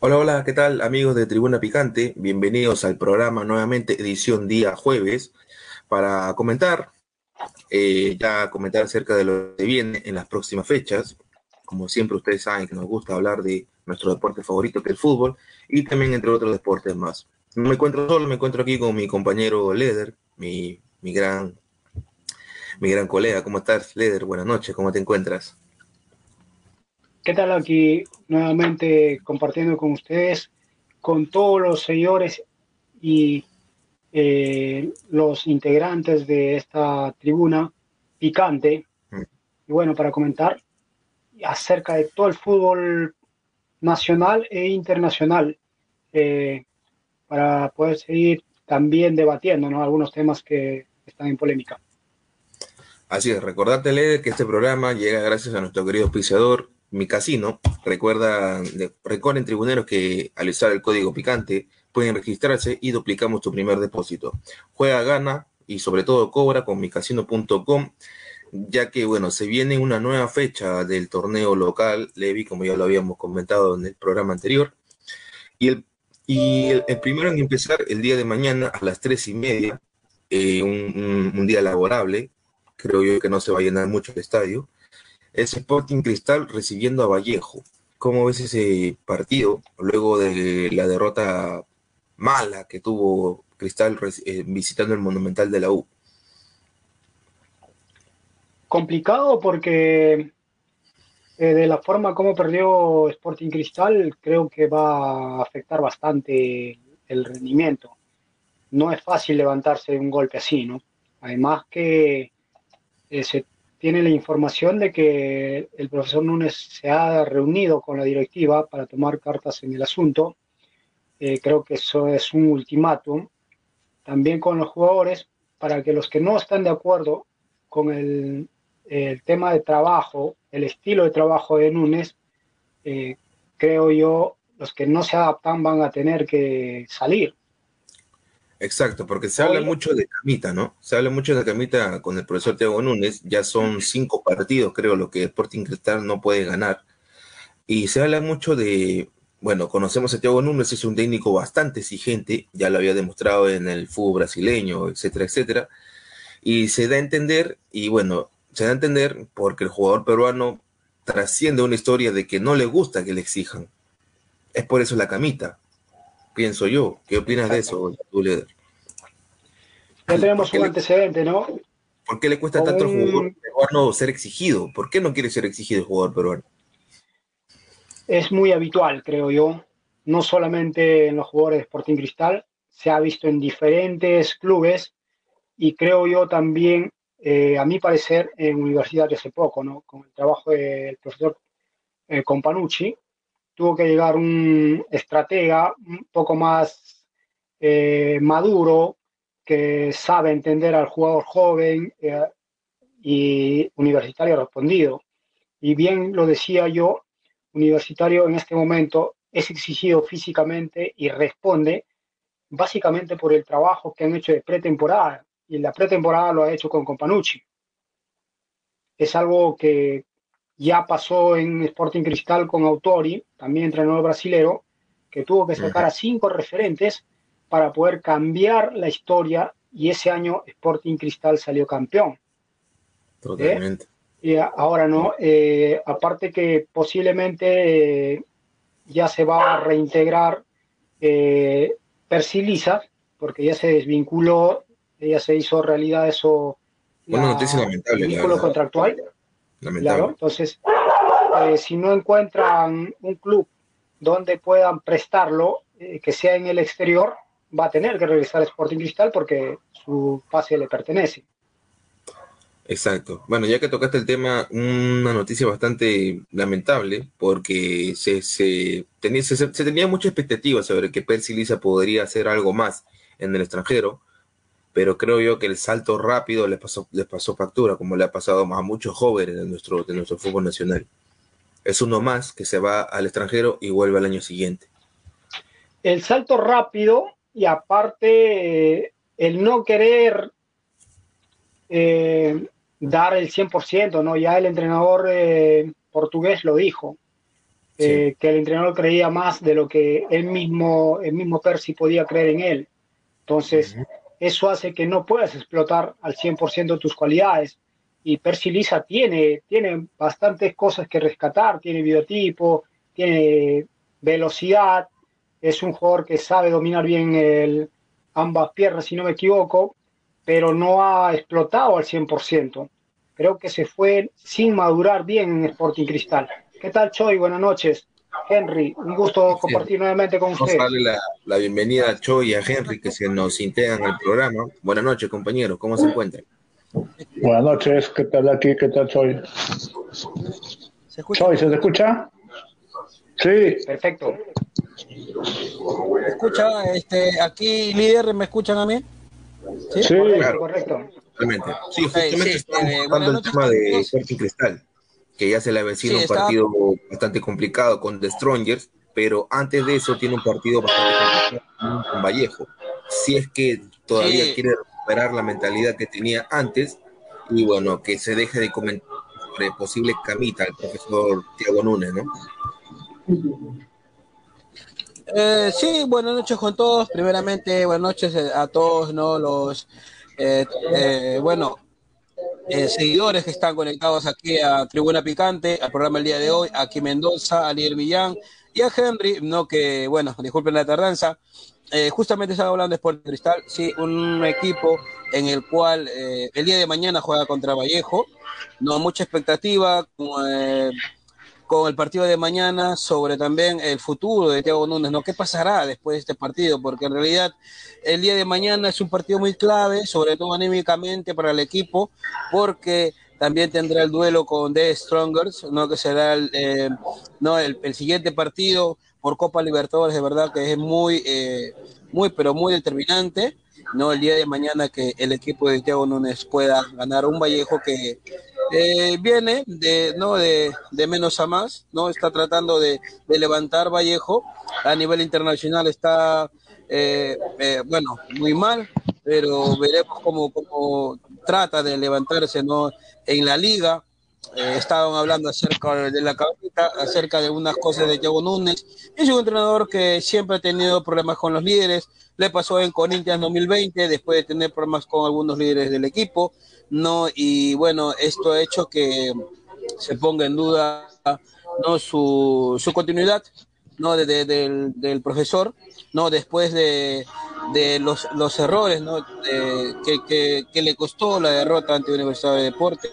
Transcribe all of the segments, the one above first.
Hola, hola, ¿qué tal amigos de Tribuna Picante? Bienvenidos al programa nuevamente, edición día jueves, para comentar, eh, ya comentar acerca de lo que viene en las próximas fechas. Como siempre ustedes saben que nos gusta hablar de nuestro deporte favorito que es el fútbol y también entre otros deportes más. No me encuentro solo, me encuentro aquí con mi compañero Leder, mi, mi gran mi gran colega. ¿Cómo estás, Leder? Buenas noches, ¿cómo te encuentras? ¿Qué tal aquí nuevamente compartiendo con ustedes, con todos los señores y eh, los integrantes de esta tribuna picante? Mm. Y bueno, para comentar acerca de todo el fútbol nacional e internacional, eh, para poder seguir también debatiendo ¿no? algunos temas que están en polémica. Así es, recordate, Leder, que este programa llega gracias a nuestro querido auspiciador, Mi Casino. Recuerda, de- recuerden, tribuneros, que al usar el código picante pueden registrarse y duplicamos tu primer depósito. Juega, gana y sobre todo cobra con micasino.com, ya que, bueno, se viene una nueva fecha del torneo local, Levi, como ya lo habíamos comentado en el programa anterior. Y el, y el, el primero en empezar el día de mañana a las tres y media, eh, un- un- un día laborable, creo yo que no se va a llenar mucho el estadio, es Sporting Cristal recibiendo a Vallejo. ¿Cómo ves ese partido luego de la derrota mala que tuvo Cristal eh, visitando el Monumental de la U? Complicado porque eh, de la forma como perdió Sporting Cristal, creo que va a afectar bastante el rendimiento. No es fácil levantarse de un golpe así, ¿no? Además que eh, se tiene la información de que el profesor Núñez se ha reunido con la directiva para tomar cartas en el asunto. Eh, creo que eso es un ultimátum. También con los jugadores, para que los que no están de acuerdo con el, tema de trabajo, el estilo de trabajo de Núñez, eh, creo yo, los que no se adaptan van a tener que salir. Exacto, porque se habla mucho de Camita, ¿no? Se habla mucho de Camita con el profesor Thiago Núñez, ya son cinco partidos, creo, lo que Sporting Cristal no puede ganar. Y se habla mucho de, bueno, conocemos a Thiago Núñez, es un técnico bastante exigente, ya lo había demostrado en el fútbol brasileño, etcétera, etcétera. Y se da a entender, y bueno, se da a entender porque el jugador peruano trasciende una historia de que no le gusta que le exijan. Es por eso la camita, pienso yo. ¿Qué opinas de eso, tú, Leder? Ya tenemos ¿Por qué un antecedente, ¿no? ¿Por qué le cuesta tanto al un- jugador peruano ser exigido? ¿Por qué no quiere ser exigido el jugador peruano? es muy habitual, creo yo, no solamente en los jugadores de Sporting Cristal, se ha visto en diferentes clubes y creo yo también, eh, a mi parecer, en Universidad hace poco, ¿no? con el trabajo del profesor eh, Companucci, tuvo que llegar un estratega un poco más eh, maduro, que sabe entender al jugador joven eh, y universitario respondido. Y bien lo decía yo, Universitario en este momento es exigido físicamente y responde básicamente por el trabajo que han hecho de pretemporada. Y la pretemporada lo ha hecho con Companucci. Es algo que ya pasó en Sporting Cristal con Autori, también entrenador brasilero, que tuvo que sacar a cinco referentes para poder cambiar la historia y ese año Sporting Cristal salió campeón. Totalmente. Y a- ahora no, eh, aparte que posiblemente eh, ya se va a reintegrar eh, Percy Liza, porque ya se desvinculó ya se hizo realidad eso. Una noticia lamentable. Vínculo contractual. Lamentable. Claro, entonces, eh, si no encuentran un club donde puedan prestarlo, eh, que sea en el exterior, va a tener que regresar a Sporting Cristal porque su pase le pertenece. Exacto. Bueno, ya que tocaste el tema, una noticia bastante lamentable, porque se, se, tenía, se, tenía mucha expectativa sobre que Percy Lisa podría hacer algo más en el extranjero, pero creo yo que el salto rápido les pasó, les pasó factura, como le ha pasado a muchos jóvenes de nuestro, de nuestro fútbol nacional. Es uno más que se va al extranjero y vuelve al año siguiente. El salto rápido y aparte el no querer eh, dar el 100%, ¿no? Ya el entrenador eh, portugués lo dijo, eh, que el entrenador creía más de lo que él mismo, el mismo Percy podía creer en él. Entonces, eso hace que no puedas explotar al 100% tus cualidades. Y Percy Lisa tiene, tiene bastantes cosas que rescatar, tiene biotipo, tiene velocidad, es un jugador que sabe dominar bien ambas piernas, si no me equivoco, pero no ha explotado al 100%. Creo que se fue sin madurar bien en Sporting Cristal. ¿Qué tal, Choi? Buenas noches. Henry, un gusto compartir nuevamente con usted. Vamos a darle la, bienvenida a Choi y a Henry que se nos integran al programa. Buenas noches, compañeros. ¿Cómo se encuentran? Buenas noches. ¿Qué tal aquí? ¿Qué tal, Choi? ¿Se escucha? Choi, ¿se escucha? Sí. Perfecto. escucha? Este, aquí, líder, ¿me escuchan a mí? Sí, correcto. Realmente. Sí, justamente estamos eh, el tema de Sporting Cristal, que ya se le ha vencido un partido bastante complicado con The Strongers, pero antes de eso tiene un partido bastante complicado con Vallejo. Si es que todavía quiere recuperar la mentalidad que tenía antes, y bueno, que se deje de comentar sobre posible camita al profesor Tiago Núñez, ¿no? Eh, sí, buenas noches con todos. Primeramente, buenas noches a todos, ¿no? Los, eh, eh, bueno, seguidores que están conectados aquí a Tribuna Picante, al programa el día de hoy, aquí Mendoza, a Lier Villán y a Henry, ¿no? Que, bueno, disculpen la tardanza. justamente estaba hablando de Sport Cristal, sí, un equipo en el cual el día de mañana juega contra Vallejo, no mucha expectativa, como, con el partido de mañana sobre también el futuro de Thiago Núñez, ¿no? ¿Qué pasará después de este partido? Porque en realidad el día de mañana es un partido muy clave, sobre todo anímicamente para el equipo, porque también tendrá el duelo con The Strongers, ¿no? Que será el, eh, no, el, siguiente partido por Copa Libertadores, de verdad que es muy, eh, muy, pero muy determinante. ¿no? El día de mañana que el equipo de Thiago Núñez pueda ganar un Vallejo que eh, viene de, ¿no? De, menos a más, ¿no? Está tratando de, levantar Vallejo. A nivel internacional está, eh, eh, bueno, muy mal, pero veremos cómo, cómo trata de levantarse, ¿no? En la liga, estaban hablando acerca de la cabeza, acerca de unas cosas de Thiago Núñez. Es un entrenador que siempre ha tenido problemas con los líderes. Le pasó en Corinthians 2020, después de tener problemas con algunos líderes del equipo. ¿no? Y bueno, esto ha hecho que se ponga en duda ¿no? su, continuidad ¿no? De, del, profesor, ¿no? después de, de los, los errores ¿no? que, que, le costó la derrota ante Universidad de Deportes.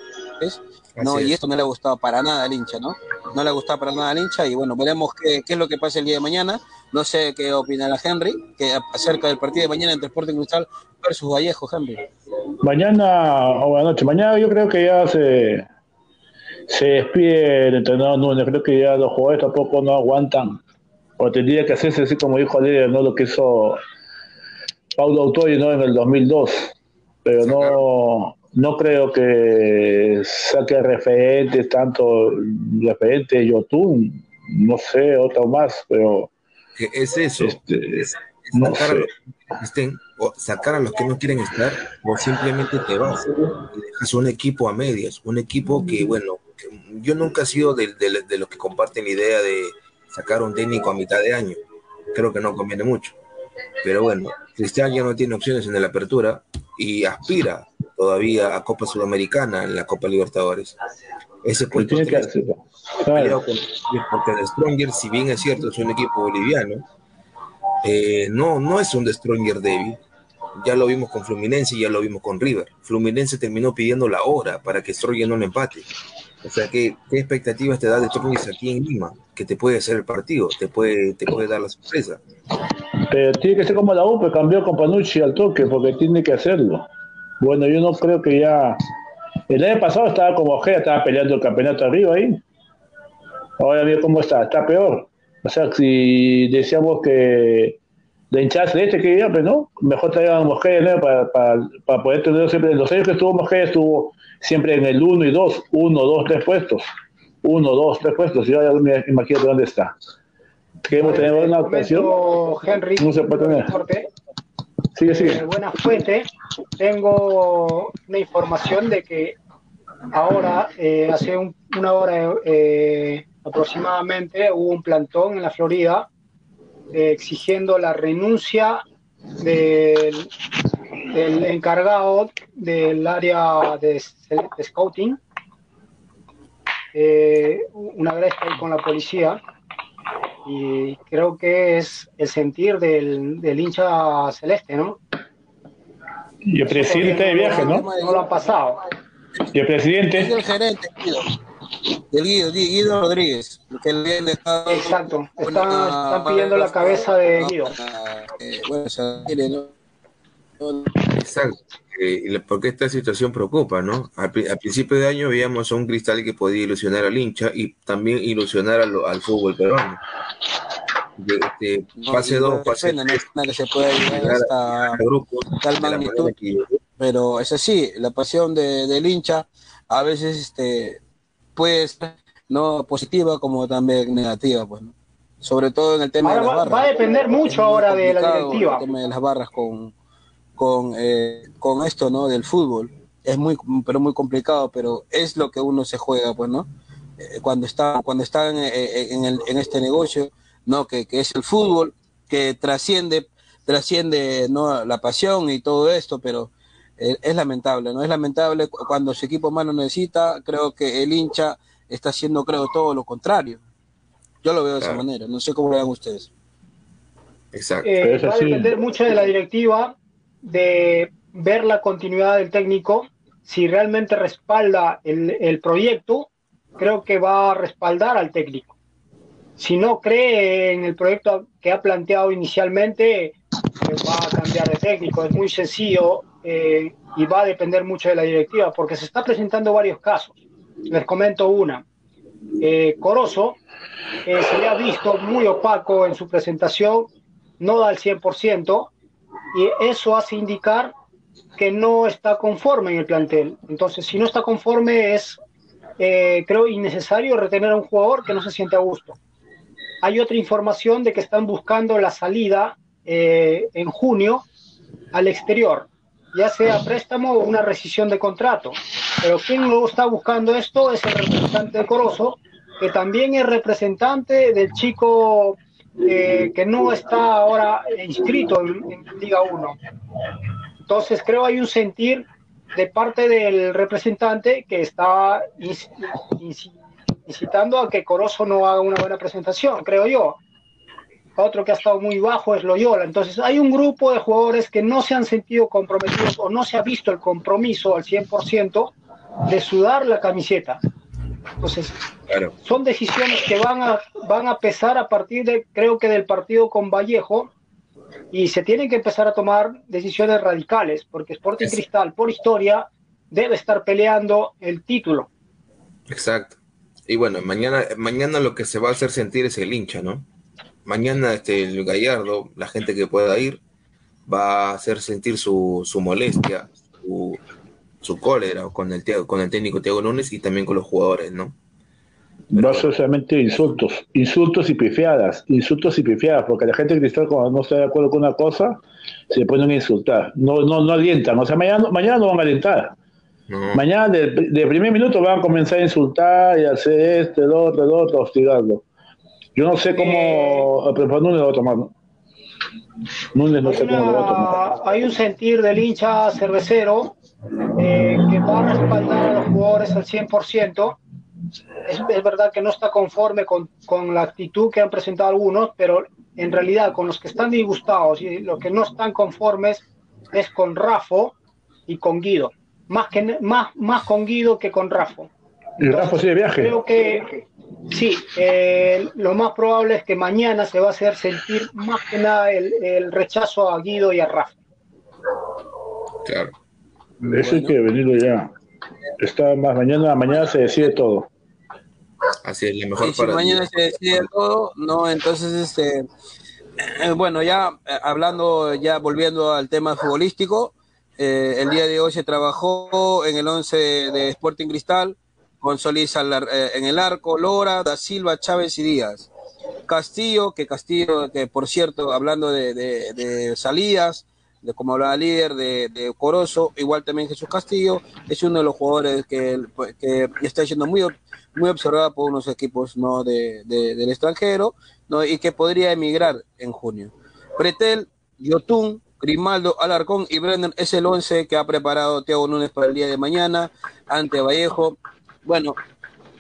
¿No? Y esto no le ha gustado para nada al hincha, ¿no? No le ha gustado para nada al hincha y bueno, veremos qué, qué es lo que pasa el día de mañana. No sé qué opinará Henry que acerca del partido de mañana entre Sporting Cristal versus Vallejo, Henry. Mañana, o buenas noches, mañana yo creo que ya se, se despide el entrenador Núñez, creo que ya los jugadores tampoco no aguantan, o tendría que hacerse así como dijo líder, ¿no? Lo que hizo Paulo Autori, ¿no? En el 2002, pero no, no creo que saque referentes, tanto referentes Yotun, no sé, otro más, pero... Es eso, este, es, sacar, a los que estén, o sacar a los que no quieren estar, o simplemente te vas y dejas un equipo a medias, un equipo que, bueno, yo nunca he sido de, de los que comparten la idea de sacar un técnico a mitad de año, creo que no conviene mucho, pero bueno, Cristian ya no tiene opciones en la apertura y aspira todavía a Copa Sudamericana en la Copa Libertadores. Ese puesto tiene que porque The Stronger, si bien es cierto, es un equipo boliviano, eh, no, no es un The Stronger débil. Ya lo vimos con Fluminense y ya lo vimos con River. Fluminense terminó pidiendo la hora para que Stroyer no lo empate. O sea, ¿qué, qué expectativas te da de Stroyer aquí en Lima? Que te puede hacer el partido, te puede, te puede dar la sorpresa. Pero tiene que ser como la U, pues cambió con Panucci al toque, porque tiene que hacerlo. Bueno, yo no creo que ya. El año pasado estaba como Ojea, estaba peleando el campeonato arriba ahí. Ahora mira cómo está, está peor. O sea, si decíamos que de hinchada este que ya, pues no, mejor traigan a Mosquera para, para, para, poder tener siempre. Los años que estuvo Mosquera estuvo siempre en el 1 y 2, 1, 2, 3 puestos. 1, 2, 3 puestos. Yo ya me imagino dónde está. Queremos tener una ocasión. Henry, no se puede tener. Sigue, sigue. De buena fuente, tengo una información de que ahora, eh, hace un, una hora eh, aproximadamente, hubo un plantón en la Florida eh, exigiendo la renuncia del, encargado del área de, de scouting. Eh, una vez con la policía y creo que es el sentir del, del hincha celeste, ¿no? Y el presidente de viaje, ¿no? No lo han pasado. Y el presidente. Es el gerente, Guido. El Guido, Guido Rodríguez. Que el Exacto. Están, están pidiendo la cabeza de Guido. Eh, bueno, Exacto. Eh, porque esta situación preocupa, ¿no? Al, al, principio de año veíamos a un cristal que podía ilusionar al hincha y también ilusionar al, al fútbol peruano. De, este, fase 2, fase no, no, que se pueda llegar hasta tal magnitud, pero es así, la pasión de, del hincha a veces este, puede ser no positiva como también negativa, pues, ¿no? sobre todo en el tema ahora de las va, barras. Va a depender mucho ahora de la directiva. El tema de las barras con, con, eh, con esto, ¿no? Del fútbol. Es muy, pero muy complicado, pero es lo que uno se juega, pues, ¿no? Eh, cuando está, cuando están eh, en, el, en este negocio, ¿no? Que, que, es el fútbol, que trasciende, trasciende, ¿no? La pasión y todo esto, pero eh, es lamentable, ¿no? Es lamentable cuando su equipo más lo necesita, creo que el hincha está haciendo, creo, todo lo contrario. Yo lo veo de claro. esa manera, no sé cómo lo vean ustedes. Exacto. Eh, va a depender mucho de la directiva, de ver la continuidad del técnico, si realmente respalda el, el, proyecto, creo que va a respaldar al técnico. Si no cree en el proyecto que ha planteado inicialmente, va a cambiar de técnico. Es muy sencillo eh, y va a depender mucho de la directiva, porque se está presentando varios casos. Les comento una. Eh, Corozo eh, se le ha visto muy opaco en su presentación, no da el 100%, y eso hace indicar que no está conforme en el plantel. Entonces, si no está conforme, es, eh, creo, innecesario retener a un jugador que no se siente a gusto. Hay otra información de que están buscando la salida eh, en junio al exterior, ya sea préstamo o una rescisión de contrato. Pero quien lo está buscando esto es el representante de Corozo, que también es representante del chico eh, que no está ahora inscrito en, en Liga 1. Entonces creo hay un sentir de parte del representante que está incitando a que Corozo no haga una buena presentación, creo yo. Otro que ha estado muy bajo es Loyola. Entonces hay un grupo de jugadores que no se han sentido comprometidos o no se ha visto el compromiso al 100% de sudar la camiseta. Entonces, claro. son decisiones que van a, van a pesar a partir de, creo que del partido con Vallejo, y se tienen que empezar a tomar decisiones radicales, porque Sporting es... Cristal, por historia, debe estar peleando el título. Exacto. Y bueno, mañana, mañana lo que se va a hacer sentir es el hincha, ¿no? Mañana este, el Gallardo, la gente que pueda ir, va a hacer sentir su, su molestia, su, su cólera con el, con el técnico Thiago Núñez y también con los jugadores, ¿no? no solamente insultos, insultos y pifiadas, insultos y pifiadas, porque la gente de cristal cuando no está de acuerdo con una cosa, se ponen a insultar, no, no, no alientan, o sea, mañana, mañana no van a alentar. No. Mañana de, de, primer minuto van a comenzar a insultar y hacer este, el otro, el otro, hostigarlo. Yo no sé cómo, eh, pero Núñez lo va a tomar. ¿no? Núñez no sé una, cómo lo va a tomar. Hay un sentir del hincha cervecero eh, que va a respaldar a los jugadores al 100%, es, es, verdad que no está conforme con, con, la actitud que han presentado algunos, pero en realidad con los que están disgustados y los que no están conformes es con Rafo y con Guido. Más, que, más, más con Guido que con Rafo. ¿Y Rafo sigue de viaje? Creo que sí, eh, lo más probable es que mañana se va a hacer sentir más que nada el, el rechazo a Guido y a Rafa. Claro. Eso hay que venirlo ya. Está más mañana, mañana se decide todo. Así es, lo mejor Y si para mañana se decide todo, no, entonces, este, eh, bueno, ya eh, hablando, ya volviendo al tema futbolístico, eh, el día de hoy se trabajó en el 11 de Sporting Cristal, con Solís al eh, en el arco, Lora, Da Silva, Chávez y Díaz. Castillo, que Castillo, que por cierto, hablando de, de- de salidas, de como hablaba líder, de, de Corozo, igual también Jesús Castillo, es uno de los jugadores que, que está siendo muy, muy observado por unos equipos ¿no? de, de- del extranjero ¿no? y que podría emigrar en junio. Pretel, Yotun, Grimaldo, Alarcón y Brenner es el 11 que ha preparado Thiago Núñez para el día de mañana ante Vallejo. Bueno,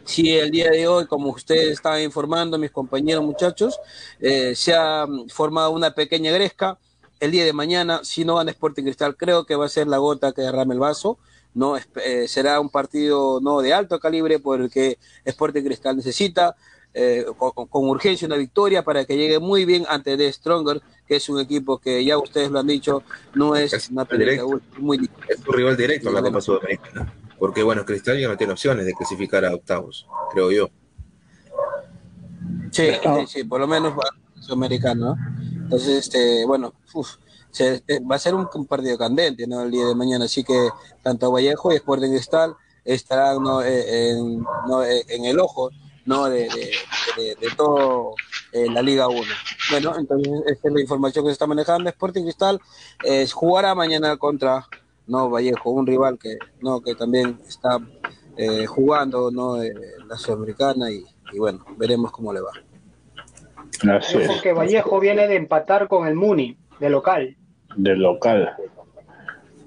si el día de hoy, como ustedes estaban informando, mis compañeros muchachos, eh, se ha formado una pequeña gresca. El día de mañana, si no gana Sporting Cristal, creo que va a ser la gota que derrame el vaso. No Es- eh, será un partido no de alto calibre por el que Sporting Cristal necesita eh, con, con urgencia una victoria para que llegue muy bien ante The Stronger, que es un equipo que ya ustedes lo han dicho, no es una pelea muy Es un rival directo a la Copa Sudamericana. Porque, bueno, Cristal ya no tiene opciones de clasificar a octavos, creo yo. Sí, sí, sí, por lo menos para el sudamericano, ¿no? Entonces, este, bueno, uf, se- eh, va a ser un, partido candente, ¿no? El día de mañana, así que tanto Vallejo y Sporting Cristal estarán ¿no? eh, en, ¿no? eh, en el ojo, ¿no? De, de, todo eh, la Liga 1. Bueno, entonces esta es la información que se está manejando. Sporting Cristal eh, jugará mañana contra no Vallejo, un rival que no que también está eh, jugando no la sudamericana y, y bueno, veremos cómo le va. Así es, Porque Vallejo viene de empatar con el Muni, de local. del local.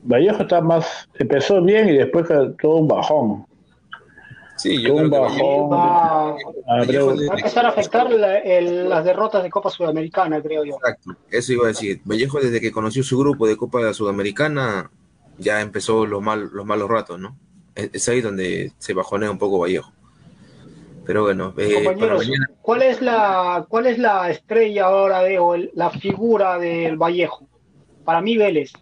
Vallejo está más, empezó bien y después todo un bajón. Sí, yo un bajón. Va, Abreu- va a empezar a afectar la- el- las derrotas de Copa Sudamericana, creo yo. Exacto, eso iba a decir. Vallejo, desde que conoció su grupo de Copa Sudamericana, ya empezó los, mal, los malos ratos, ¿no? Es, es ahí donde se bajonea un poco Vallejo. Pero bueno, eh, Compañeros, mañana, ¿cuál es la cuál es la estrella ahora de o el- la figura del Vallejo? Para mí Vélez.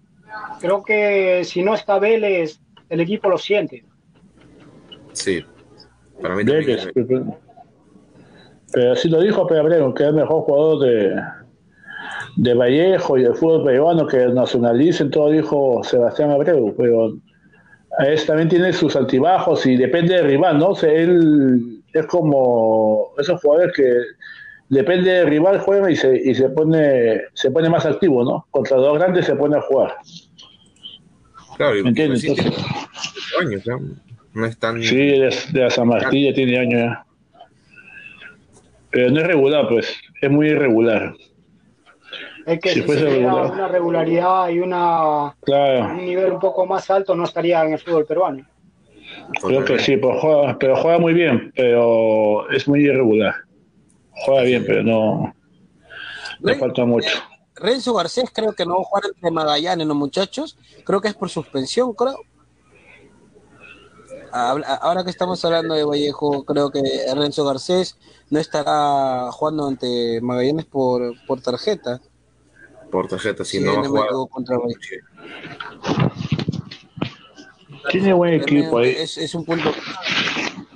Creo que si no está Vélez, el equipo lo siente. sí. Para mí. Vélez, pero, pero así lo dijo Pedro Abreu, que es el mejor jugador de, de Vallejo y del fútbol peruano que nacionalicen, todo dijo Sebastián Abreu, pero a él también tiene sus altibajos y depende del rival, ¿no? O sea, él es como esos jugadores que depende del rival juega y se, y se pone se pone más activo, ¿no? Contra los grandes se pone a jugar. Claro, ¿Me entiendes? sí, tiene años, ya. No es tan. Sí, de, de la San Martín ya tiene años ya. Pero no es regular, pues, es muy irregular. Es que Si si, fuese regular. una regularidad y una, Claro. un nivel un poco más alto, no estaría en el fútbol peruano. Creo que sí, pero juega, pero juega muy bien, pero es muy irregular. Juega bien, pero no le falta mucho. Renzo Garcés creo que no va a jugar entre Magallanes, los muchachos. Creo que es por suspensión, creo. Ahora que estamos hablando de Vallejo, creo que Renzo Garcés no estará jugando ante Magallanes por, por tarjeta. Por tarjeta, si Sí, no va a jugar. contra Vallejo. Tiene buen equipo ahí. Es, es un punto.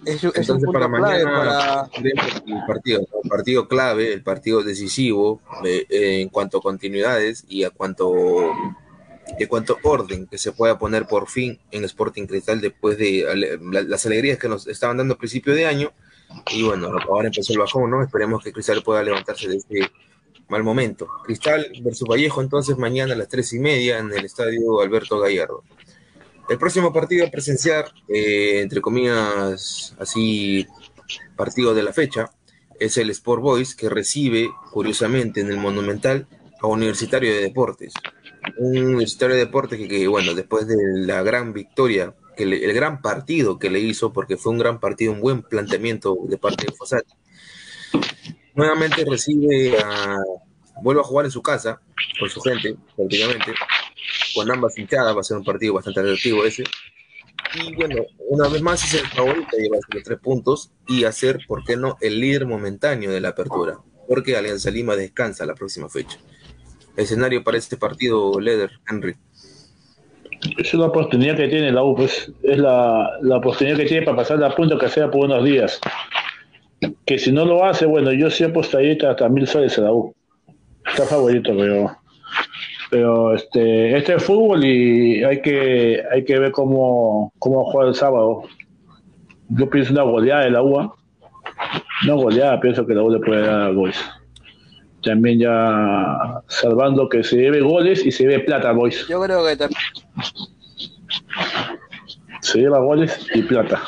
Es, es un Entonces, punto para clave mañana para. el partido, ¿no? el partido clave, el partido decisivo eh, eh, en cuanto a continuidades y a cuanto de cuanto orden que se pueda poner por fin en Sporting Cristal después de ale- la- las alegrías que nos estaban dando a principio de año y bueno, ahora empezó el bajón, ¿no? Esperemos que Cristal pueda levantarse de este mal momento. Cristal versus Vallejo entonces mañana a las tres y media en el estadio Alberto Gallardo. El próximo partido a presenciar, eh, entre comillas, así, partido de la fecha, es el Sport Boys, que recibe, curiosamente, en el Monumental a Universitario de Deportes. Un Universitario de Deportes que, bueno, después de la gran victoria, que le- el gran partido que le hizo, porque fue un gran partido, un buen planteamiento de parte de Fossati, nuevamente recibe a, vuelve a jugar en su casa, con su gente, prácticamente, con ambas hinchadas, va a ser un partido bastante atractivo ese. Y bueno, una vez más es el favorito llevarse los tres puntos y hacer, ¿por qué no?, el líder momentáneo de la apertura, porque Alianza Lima descansa la próxima fecha. Escenario para este partido, Leder, Henry. Es una oportunidad que tiene la U, pues es la, la oportunidad que tiene para pasar la punta que sea por unos días. Que si no lo hace, bueno, yo sí apostaría hasta mil soles a la U. Está favorito, pero pero este este es fútbol y hay que hay que ver cómo cómo juega el sábado. Yo pienso una goleada de la U no goleada pienso que la U le puede dar goles también ya salvando que se debe goles y se debe plata boys. Yo creo que también. Se lleva goles y plata.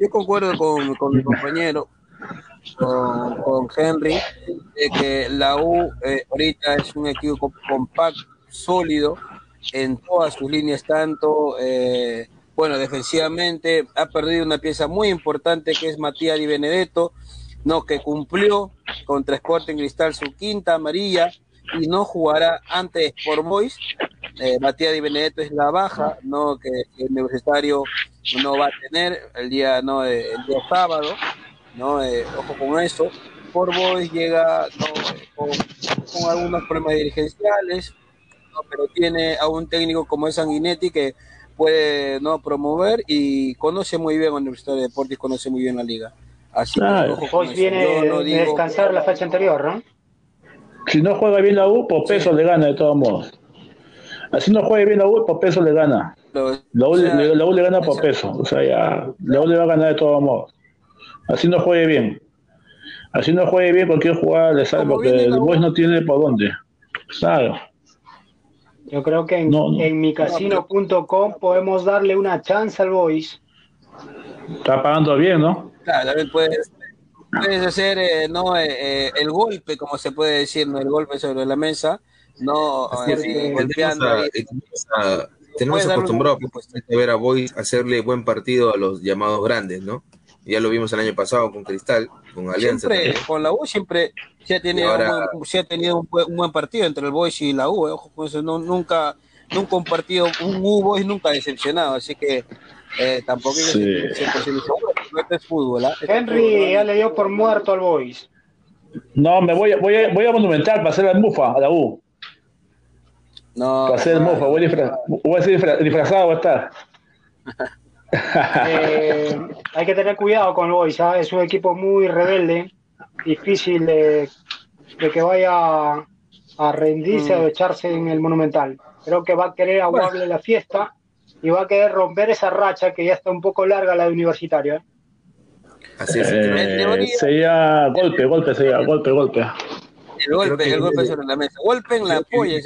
Yo concuerdo con, con mi compañero con, con Henry, de que la U eh, ahorita es un equipo compacto, sólido en todas sus líneas, tanto, eh, bueno, defensivamente ha perdido una pieza muy importante que es Matías Di Benedetto, no, que cumplió contra Sporting Cristal su quinta amarilla y no jugará ante por Boys. Eh, Matías Di Benedetto es la baja, no que el universitario no va a tener el día no el día sábado ¿no? Eh, ojo con eso. Por Boys llega con, algunos problemas dirigenciales, pero tiene a un técnico como es Sanguinetti que puede no promover y conoce muy bien la Universidad de Deportes, conoce muy bien la liga. Así que, viene no descansar la fecha anterior, ¿no? Si no juega bien la U, por peso le gana de todos modos. Así no juega bien la U, por peso le gana. La U, le gana por peso. O sea, ya, la U le va a ganar de todos modos. Así no juegue bien. Así no juegue bien cualquier jugada le sale porque el Boys no tiene por dónde. Claro. Yo creo que en, micasino.com podemos darle una chance al Boys. Está pagando bien, ¿no? Claro, también puedes, puedes hacer eh, no eh, eh, el golpe, como se puede decir, ¿no? el golpe sobre la mesa, no golpeando. Tenemos, acostumbrado a ver a Boys hacerle buen partido a los llamados grandes, ¿no? Ya lo vimos el año pasado con Cristal, con Alianza. Siempre, con la U siempre se ha tenido, un, se ha tenido un, buen partido entre el Boys y la U. Eh, ojo nunca, nunca un partido, un U Boys nunca ha decepcionado. Así que eh, tampoco sí. es fútbol. ¿eh? Henry ya le dio por muerto al Boys. No, me voy, voy, a, voy a Monumental para hacer la mufa a la U. No. Para hacer el mufa, voy, voy a ser disfrazado, va a estar. Eh, hay que tener cuidado con el Boys, es un equipo muy rebelde, difícil de, que vaya a rendirse o mm. echarse en el Monumental. Creo que va a querer aguarle la fiesta y va a querer romper esa racha que ya está un poco larga la de universitario. ¿eh? Así es. Eh, sería golpe, golpe, sería golpe, golpe. El golpe, el golpe sobre la mesa. Golpe en la polla,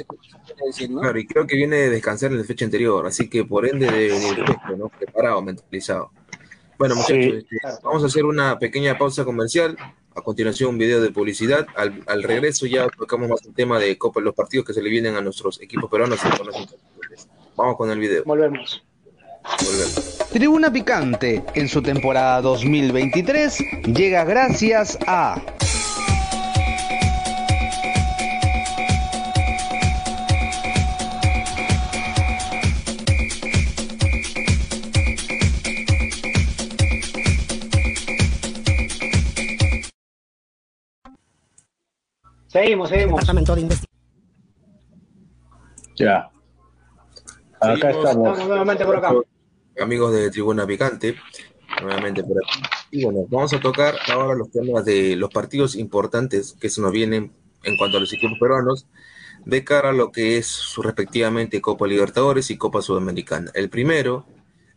Claro, y creo que viene de descansar en la fecha anterior, así que por ende debe venir ¿no? Preparado, mentalizado. Bueno, muchachos, este, vamos a hacer una pequeña pausa comercial. A continuación, un video de publicidad. Al, regreso, ya tocamos más el tema de Copa, los partidos que se le vienen a nuestros equipos peruanos. Vamos con el video. Volvemos. Volvemos. Tribuna Picante, en su temporada 2023, llega gracias a. Seguimos, seguimos. Ya. Acá estamos. nuevamente por acá. Amigos de Tribuna Picante, nuevamente por aquí. Y bueno, vamos a tocar ahora los temas de los partidos importantes que se nos vienen en cuanto a los equipos peruanos de cara a lo que es su respectivamente Copa Libertadores y Copa Sudamericana. El primero,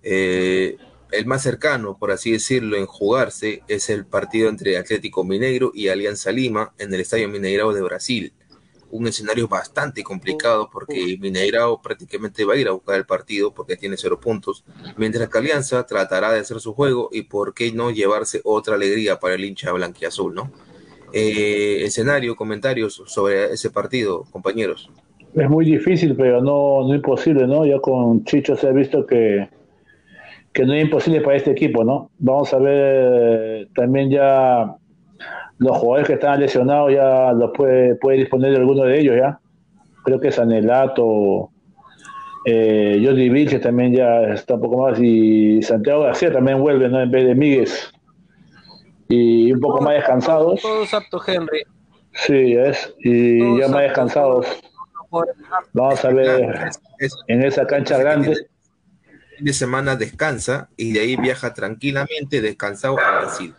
eh, el más cercano, por así decirlo, en jugarse es el partido entre Atlético Mineiro y Alianza Lima en el Estadio Mineirao de Brasil. Un escenario bastante complicado porque Mineirao prácticamente va a ir a buscar el partido porque tiene cero puntos, mientras que Alianza tratará de hacer su juego y por qué no llevarse otra alegría para el hincha blanquiazul, ¿no? Eh, escenario, comentarios sobre ese partido, compañeros. Es muy difícil, pero no, no imposible, ¿no? Ya con Chicho se ha visto que que no es imposible para este equipo, ¿no? Vamos a ver también ya los jugadores que están lesionados, ya los puede, puede disponer de alguno de ellos, ¿ya? Creo que Sanelato Eh, Jordi Vilches también ya está un poco más y Santiago García también vuelve ¿no? en vez de Míguez y un poco más descansados. Todos aptos, Henry. Sí, es, y ya más descansados. Vamos a ver en esa cancha grande. Fin de semana descansa y de ahí viaja tranquilamente descansado a Brasil.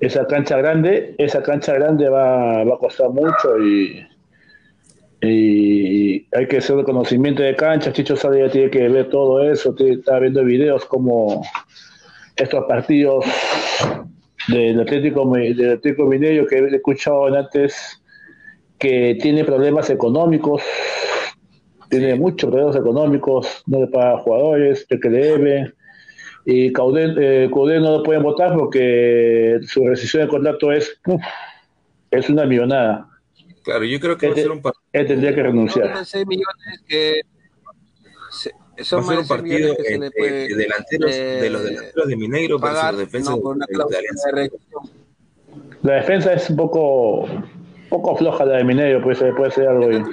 Esa cancha grande, esa cancha grande va, va a costar mucho y, y hay que hacer conocimiento de cancha. Chicho Sala ya tiene que ver todo eso, está viendo videos como estos partidos del Atlético, del Atlético Mineiro que he escuchado antes que tiene problemas económicos, tiene muchos problemas económicos, no le paga jugadores, que le debe, y Caudel, eh, no lo pueden votar porque su rescisión de contrato es, es una millonada. Claro, yo creo que va a ser un partido. Él tendría que renunciar. va a ser un partido de delanteros, de los delanteros de Mineiro para los defensas de, Alianza. La defensa es un poco, poco floja la de Mineiro, puede ser, puede ser algo bien.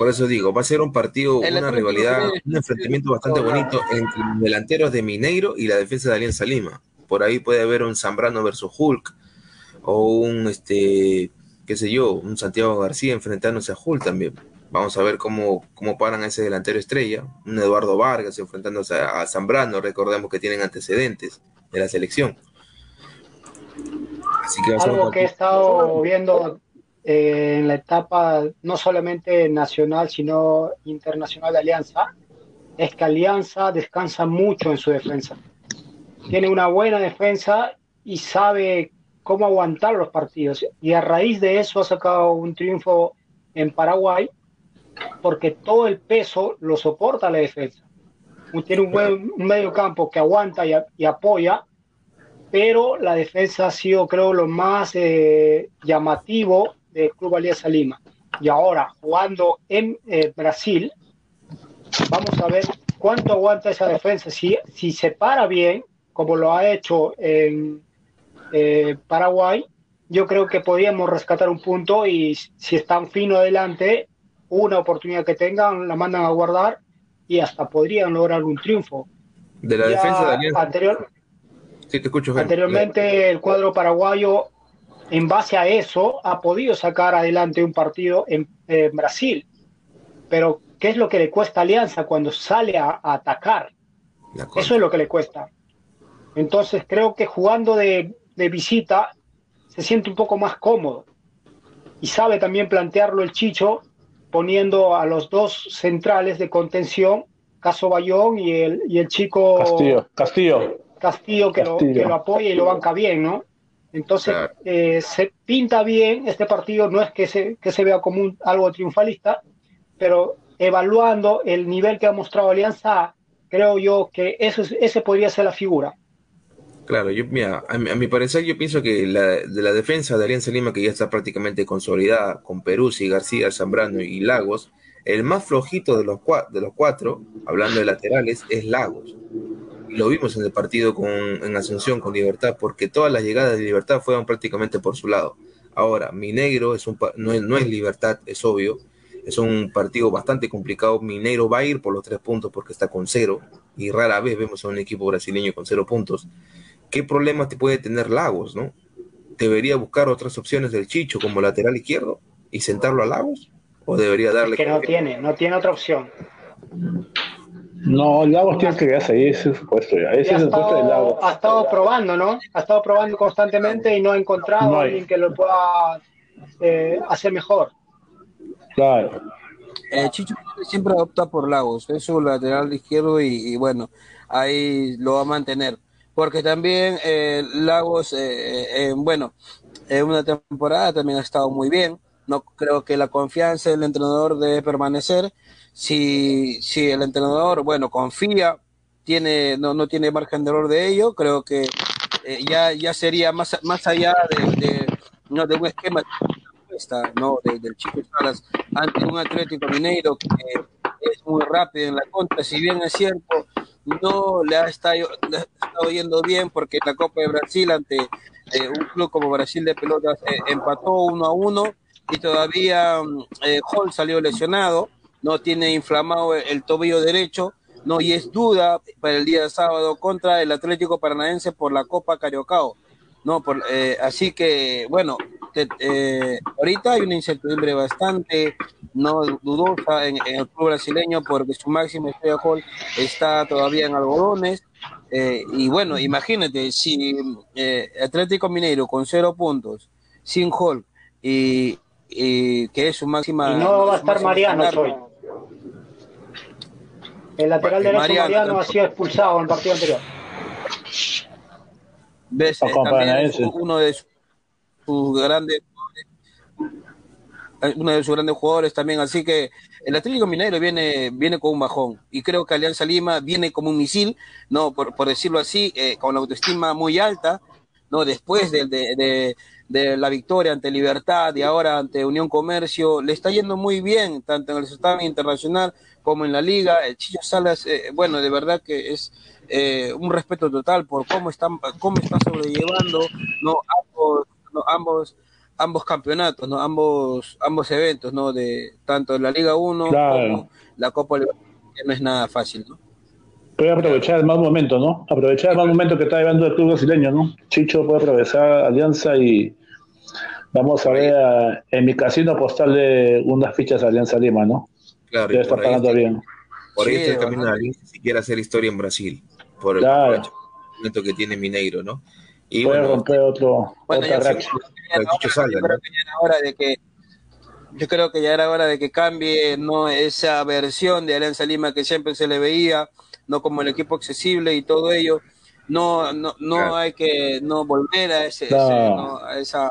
Por eso digo, va a ser un partido, una rivalidad, un enfrentamiento bastante bonito entre los delanteros de Mineiro y la defensa de Alianza Lima. Por ahí puede haber un Zambrano versus Hulk o un, este, qué sé yo, un Santiago García enfrentándose a Hulk también. Vamos a ver cómo, cómo paran a ese delantero estrella. Un Eduardo Vargas enfrentándose a, Zambrano. Recordemos que tienen antecedentes de la selección. Así que Algo que he estado viendo eh, en la etapa no solamente nacional, sino internacional de Alianza, es que Alianza descansa mucho en su defensa. Tiene una buena defensa y sabe cómo aguantar los partidos. Y a raíz de eso ha sacado un triunfo en Paraguay, porque todo el peso lo soporta la defensa. Tiene un buen medio campo que aguanta y, apoya, pero la defensa ha sido, creo, lo más eh, llamativo del Club Alianza Lima. Y ahora, jugando en eh, Brasil, vamos a ver cuánto aguanta esa defensa. Si, si se para bien, como lo ha hecho en eh, Paraguay, yo creo que podríamos rescatar un punto y si están fino adelante, una oportunidad que tengan, la mandan a guardar y hasta podrían lograr un triunfo. De la defensa de Alianza. Anterior, sí, te escucho, anteriormente el cuadro paraguayo en base a eso, ha podido sacar adelante un partido en, Brasil. Pero, ¿qué es lo que le cuesta a Alianza cuando sale a, atacar? Eso es lo que le cuesta. Entonces, creo que jugando de, visita se siente un poco más cómodo. Y sabe también plantearlo el Chicho poniendo a los dos centrales de contención, Caso Bayón y el, y el chico Castillo, Castillo. Castillo, que, Lo, que lo apoya y lo banca bien, ¿no? Entonces, eh, se pinta bien este partido, no es que se, que se vea como un, algo triunfalista, pero evaluando el nivel que ha mostrado Alianza, creo yo que eso ese podría ser la figura. Claro, yo, mira, a, mi parecer yo pienso que la, de la defensa de Alianza Lima, que ya está prácticamente consolidada con Peruzzi, García, Zambrano y Lagos, el más flojito de los, de los cuatro, hablando de laterales, es Lagos lo vimos en el partido con, en Asunción con Libertad, porque todas las llegadas de Libertad fueron prácticamente por su lado. Ahora, Mineiro es un, no, es, no es Libertad, es obvio, es un partido bastante complicado. Mineiro va a ir por los tres puntos porque está con cero, y rara vez vemos a un equipo brasileño con cero puntos. ¿Qué problemas te puede tener Lagos, no? ¿Debería buscar otras opciones del Chicho como lateral izquierdo y sentarlo a Lagos? ¿O debería darle... que no tiene, no tiene otra opción. No, Lagos tiene que quedarse ahí, ese es su puesto ya. Ese es el puesto de Lagos. Ha estado probando, ¿no? Ha estado probando constantemente y no ha encontrado a alguien que lo pueda eh, hacer mejor. Claro. Eh, Chicho siempre opta por Lagos, es su lateral izquierdo y, bueno, ahí lo va a mantener. Porque también eh, Lagos, eh, bueno, en una temporada también ha estado muy bien. No creo que la confianza del entrenador debe permanecer si, si el entrenador, bueno, confía, tiene, no, no tiene margen de error de ello, creo que eh, ya, ya sería más, más allá de, no, de un esquema ¿no? del Chico Salas ante un Atlético Mineiro que es muy rápido en la contra, si bien es cierto, no le ha estado, yendo bien porque la Copa de Brasil ante eh, un club como Brasil de Pelotas eh, empató uno a uno y todavía mm, Hall salió lesionado no tiene inflamado el, tobillo derecho, no, y es duda para el día de sábado contra el Atlético Paranaense por la Copa Cariocao. No, por, eh, así que, bueno, eh, ahorita hay una incertidumbre bastante no dudosa en, el club brasileño porque su máximo estrella Hall está todavía en algodones. Eh, y bueno, imagínate, si Atlético Mineiro con cero puntos, sin Hall, y, que es su máxima. Y no va a estar Mariano hoy. El lateral derecho Mariano, Mariano ha sido expulsado en el partido anterior. ¿Ves? uno de sus grandes uno de sus grandes jugadores también, así que el Atlético Mineiro viene, viene con un bajón. Y creo que Alianza Lima viene como un misil, no por, por decirlo así, eh, con la autoestima muy alta, no después de, de, de, la victoria ante Libertad y ahora ante Unión Comercio, le está yendo muy bien, tanto en el certamen internacional como en la liga. El Chillo Salas, eh, bueno, de verdad que es eh, un respeto total por cómo están, cómo está sobrellevando no ambos, ambos, ambos campeonatos, no ambos, ambos eventos, no de tanto la Liga 1 como la Copa Libertadores, que no es nada fácil, ¿no? Puede aprovechar el mal momento, ¿no? Aprovechar el mal momento que está llevando el club brasileño, ¿no? Chicho puede aprovechar Alianza y vamos a ver en mi casino apostarle unas fichas a Alianza Lima, ¿no? Claro, ya está pagando bien. Por ahí está el camino de Alianza si quiere hacer historia en Brasil por el momento que tiene Mineiro, ¿no? Y Puede bueno, romper otro, bueno, otra racha. Yo creo que ya era hora de que cambie no esa versión de Alianza Lima que siempre se le veía, no como el equipo accesible y todo ello. No, no, no hay que no volver a ese, a esa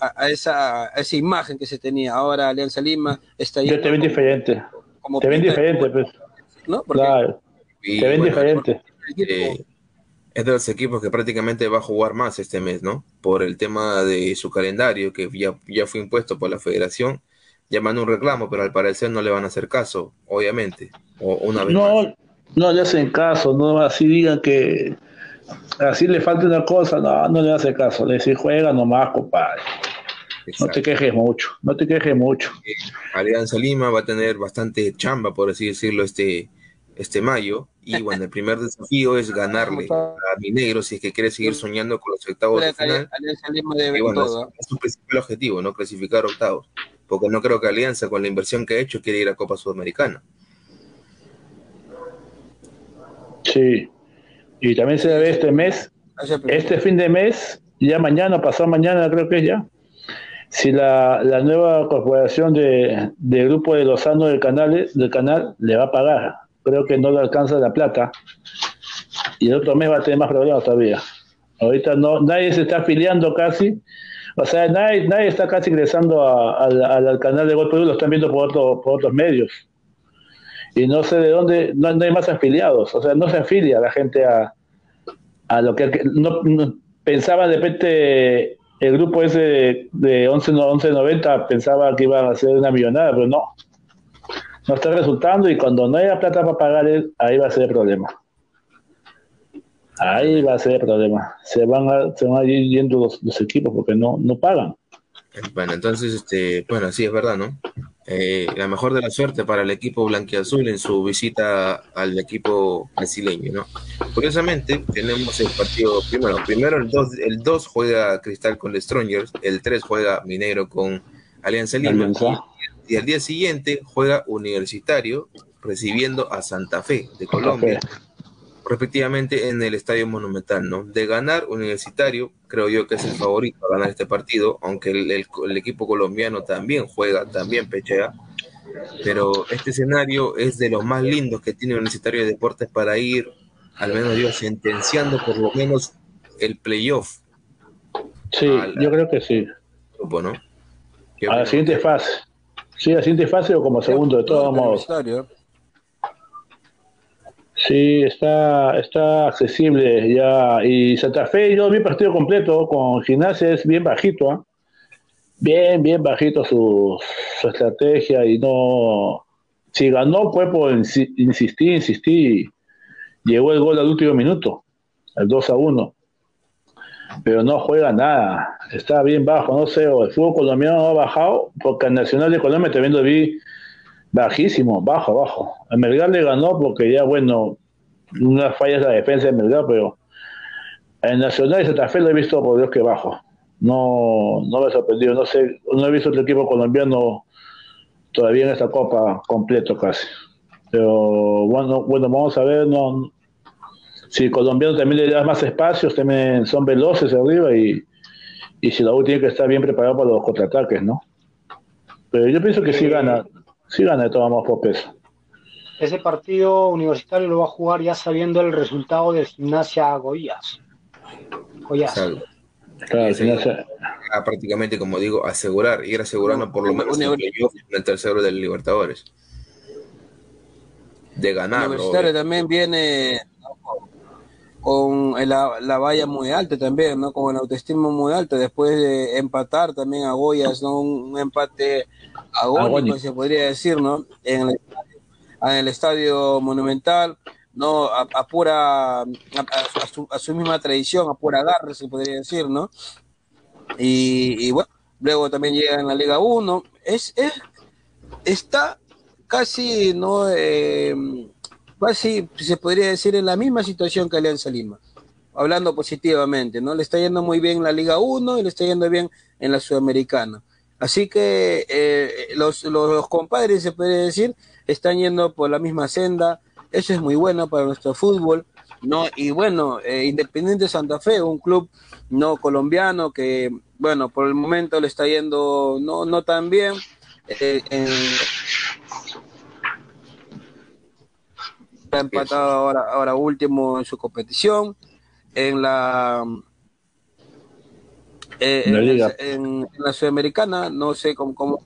a, esa, a esa imagen que se tenía. Ahora Alianza Lima está Yo te ven diferente. te ven diferente, pues. ¿No? claro. te ven diferente. Eh, es de los equipos que prácticamente va a jugar más este mes, ¿no? Por el tema de su calendario que ya, ya fue impuesto por la federación. Llaman un reclamo, pero al parecer no le van a hacer caso, obviamente. O una vez no, no le hacen caso, no así digan que así le falta una cosa, no, no le hace caso. Le dice juega nomás, compadre. No te quejes mucho, no te quejes mucho. Eh, Alianza Lima va a tener bastante chamba, por así decirlo, este, este mayo. Y bueno, el primer desafío es ganarle a Mineiro si es que quiere seguir soñando con los octavos de final. y bueno, es, su principal objetivo, ¿no? Clasificar octavos. Porque no creo que Alianza, con la inversión que ha hecho, quiere ir a Copa Sudamericana. Sí. Y también se ve este mes, este fin de mes, ya mañana, pasado mañana creo que es ya, si la, la nueva corporación de, grupo de Lozano del canal, del canal le va a pagar creo que no le alcanza la plata y el otro mes va a tener más problemas todavía. Ahorita no, nadie se está afiliando casi, o sea, nadie, nadie está casi ingresando al canal de Gol lo están viendo por, otro, por otros medios. Y no sé de dónde, no, hay más afiliados, o sea, no se afilia la gente a, a lo que no, pensaba de repente el grupo ese de, de 11, 1190 pensaba que iban a hacer una millonada, pero no no está resultando y cuando no haya plata para pagar, ahí va a ser problema. Ahí va a ser problema. Se van a, se van a ir yendo los, equipos porque no, no pagan. Bueno, entonces, este, bueno, sí es verdad, ¿no? Eh, la mejor de la suerte para el equipo blanquiazul en su visita al equipo brasileño, ¿no? Curiosamente, tenemos el partido, primero, primero el 2 el dos juega Cristal con The Strongers, el 3 juega Minero con Alianza Lima, y al día siguiente juega Universitario recibiendo a Santa Fe de Colombia, respectivamente en el Estadio Monumental, ¿no? De ganar Universitario, creo yo que es el favorito a ganar este partido, aunque el, equipo colombiano también juega, también pechea, pero este escenario es de los más lindos que tiene Universitario de Deportes para ir, al menos yo, sentenciando por lo menos el playoff. Sí, yo creo que sí. Bueno, a la siguiente fase. Sí, la siguiente fase o como segundo, de todos modos. Sí, está, está accesible ya. Y Santa Fe, yo vi partido completo con Gimnasia, es bien bajito, ¿ah? bien, bien bajito su, su, estrategia y no. Si ganó fue por insistir, insistir. Llegó el gol al último minuto, el 2 a 1 pero no juega nada, está bien bajo, no sé, o el fútbol colombiano ha bajado, porque el Nacional de Colombia también lo vi Bajísimo, bajo, bajo. El Melgar le ganó porque ya, bueno, una falla es la defensa de Melgar, pero en Nacional y Santa Fe lo he visto por Dios que bajo. No, no me ha sorprendido, no sé, no he visto otro equipo colombiano todavía en esta copa completo casi. Pero bueno, bueno, vamos a ver, no, si colombiano también le da más espacios, también son veloces arriba y, y si la U tiene que estar bien preparado para los contraataques, ¿no? Pero yo pienso que sí gana, sí gana de todas por peso. Ese partido universitario lo va a jugar ya sabiendo el resultado del gimnasia Goiás. Goiás. Claro, gimnasia... prácticamente, como digo, asegurar, ir asegurando por lo menos el, el tercero del Libertadores. De ganar. Universitario también viene con la, la, valla muy alta también, ¿no? Con el autoestima muy alto, después de empatar también a Goyas, ¿no? Un, empate agónico, se podría decir, ¿no? En el, en el estadio monumental, ¿no? A, pura, a, su, misma tradición, a pura agarre, se podría decir, ¿no? Y, y bueno, luego también llega en la Liga 1, es, es, está casi, ¿no? Eh, casi se podría decir en la misma situación que Alianza Lima, hablando positivamente, ¿no? Le está yendo muy bien la Liga 1 y le está yendo bien en la Sudamericana. Así que eh, los, compadres, se puede decir, están yendo por la misma senda. Eso es muy bueno para nuestro fútbol. ¿no? Y bueno, eh, Independiente Santa Fe, un club no colombiano que, bueno, por el momento le está yendo no, no tan bien. Eh, en, ha empatado ahora, ahora último en su competición. En la eh, en, la Sudamericana, no sé cómo, cómo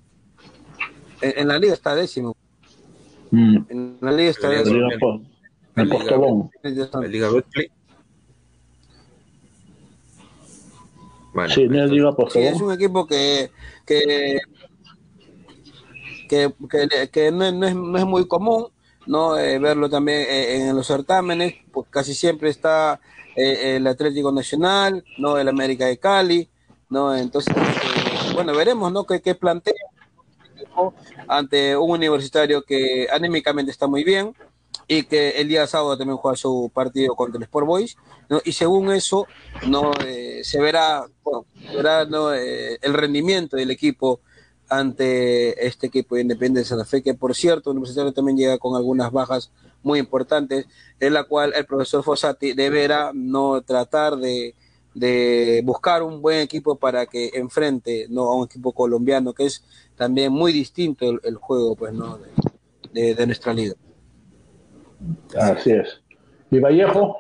en, la liga está décimo. Mm. En la liga está décimo. En Postobón. La liga Betplay. sí, en la liga sí, es un equipo que que que, que, que no, no, es, no es muy común ¿no? Eh, verlo también eh, en los certámenes, pues casi siempre está eh, el Atlético Nacional, ¿no? El América de Cali, ¿no? Entonces, bueno, veremos, ¿no? ¿Qué, qué plantea ante un universitario que anímicamente está muy bien y que el día sábado también juega su partido contra el Sport Boys, ¿no? Y según eso, ¿no? se verá, bueno, verá ¿no? el rendimiento del equipo ante este equipo de Independencia de Santa Fe, que por cierto, Universitario también llega con algunas bajas muy importantes, en la cual el profesor Fossati deberá no tratar de, buscar un buen equipo para que enfrente no a un equipo colombiano, que es también muy distinto el, juego pues no de, nuestra liga. Así es. ¿Y Vallejo?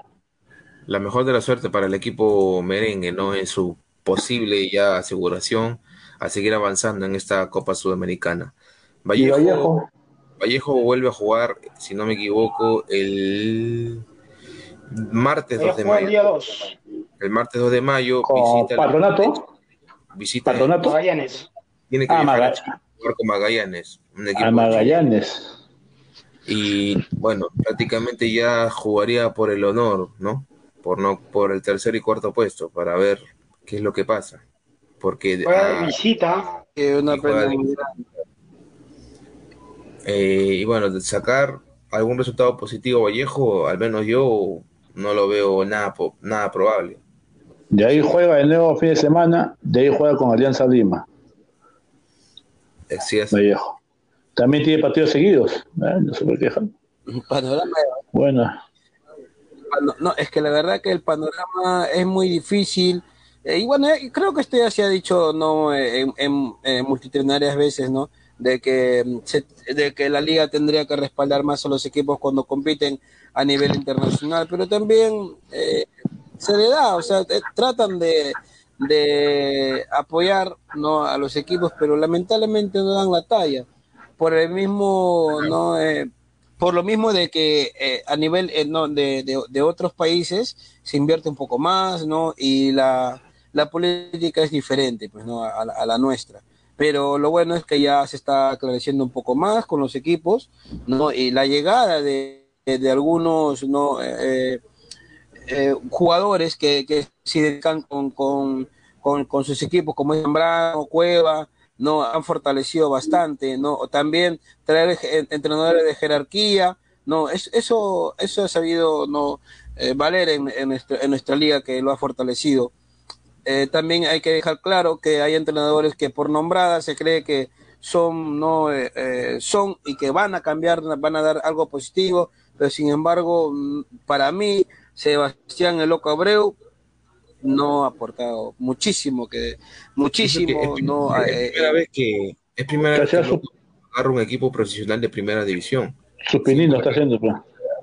La mejor de la suerte para el equipo merengue, ¿no? En su posible ya aseguración a seguir avanzando en esta Copa Sudamericana. Vallejo, Vallejo? vuelve a jugar, si no me equivoco, el martes 2 de mayo. El, martes 2 de mayo visita Patronato. Visita Patronato. Magallanes. Tiene que ah, jugar con Magallanes. Un equipo a Magallanes. Y bueno, prácticamente ya jugaría por el honor, ¿no? Por no por el tercer y cuarto puesto para ver qué es lo que pasa porque ah, visita una eh, y bueno de sacar algún resultado positivo Vallejo al menos yo no lo veo nada nada probable de ahí juega el nuevo fin de semana de ahí juega con Alianza Lima. Sí, es. Vallejo también tiene partidos seguidos ¿eh? no se quejan panorama bueno. No, es que la verdad que el panorama es muy difícil. Eh, y bueno, eh, creo que esto ya se ha dicho no en, multitudinarias veces, ¿no? De que, mm, de que la liga tendría que respaldar más a los equipos cuando compiten a nivel internacional, pero también eh, se le da, o sea, tratan de, de apoyar ¿no? a los equipos, pero lamentablemente no dan la talla. Por el mismo, ¿no? por lo mismo de que a nivel no, de, de, de, otros países se invierte un poco más, ¿no? Y la, la política es diferente pues, ¿no? a, la nuestra. Pero lo bueno es que ya se está aclareciendo un poco más con los equipos, ¿no? Y la llegada de, de algunos ¿no? Eh, eh, jugadores que, se dedican con, con, con, sus equipos, como es Zambrano, Cueva, no han fortalecido bastante, no también traer entrenadores de jerarquía, no eso eso ha sabido no eh, valer en, en, nuestra, liga que lo ha fortalecido. Eh, también hay que dejar claro que hay entrenadores que por nombrada se cree que son no eh, son y que van a cambiar, van a dar algo positivo, pero sin embargo mm, para mí Sebastián el Loco Abreu no ha aportado muchísimo que muchísimo no es primera vez que es primera vez que agarra un equipo profesional de primera división. Su está haciendo pues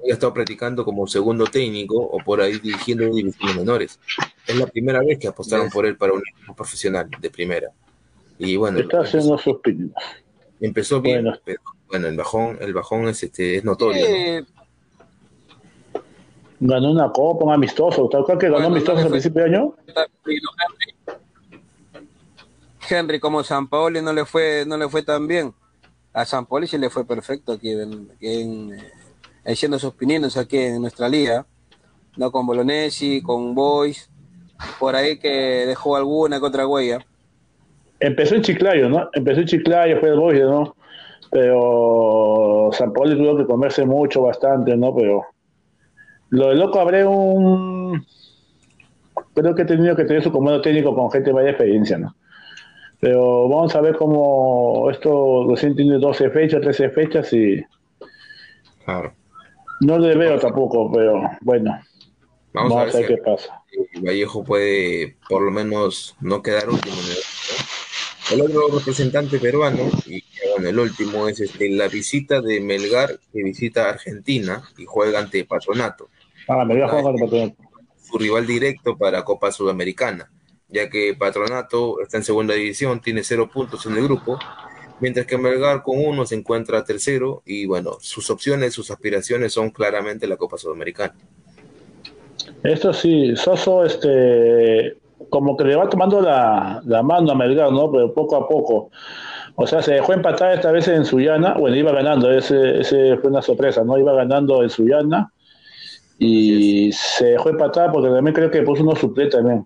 había estado practicando como segundo técnico o por ahí dirigiendo divisiones menores. Es la primera vez que apostaron por él para un equipo profesional de primera. Y bueno, está haciendo sus Empezó bien, bueno. pero bueno, el bajón, el bajón es este es notorio. Ganó una copa, un amistoso. ¿Tal cual que ganó amistoso al principio de año? Henry, como San Paoli no le fue, no le fue tan bien. A San Paoli sí le fue perfecto aquí en, en haciendo sus pininos aquí en nuestra liga, no con Bolognesi, con Boys, por ahí que dejó alguna que otra huella. Empezó en Chiclayo, ¿no? Empezó en Chiclayo, fue el Boys, ¿no? Pero San Pablo tuvo que comerse mucho, bastante, ¿no? Pero lo de loco habré un. Creo que he tenido que tener su comando técnico con gente de vaya experiencia, ¿no? Pero vamos a ver cómo esto recién tiene 12 fechas, 13 fechas y. Claro. No le veo tampoco, pero bueno. Vamos, a ver, qué pasa. Vallejo puede por lo menos no quedar último. El otro representante peruano, y bueno, el último es este, la visita de Melgar, que visita Argentina y juega ante Patronato. Ah, Patronato. Su rival directo para Copa Sudamericana, ya que Patronato está en segunda división, tiene cero puntos en el grupo mientras que Melgar con uno se encuentra tercero y bueno, sus opciones, sus aspiraciones son claramente la Copa Sudamericana. Esto sí, Soso, este, como que le va tomando la, mano a Melgar, ¿no? Pero poco a poco. O sea, se dejó empatar esta vez en Suyana, bueno, iba ganando, ese, ese fue una sorpresa, ¿no? Iba ganando en Suyana y se dejó empatar porque también creo que puso uno suplente también.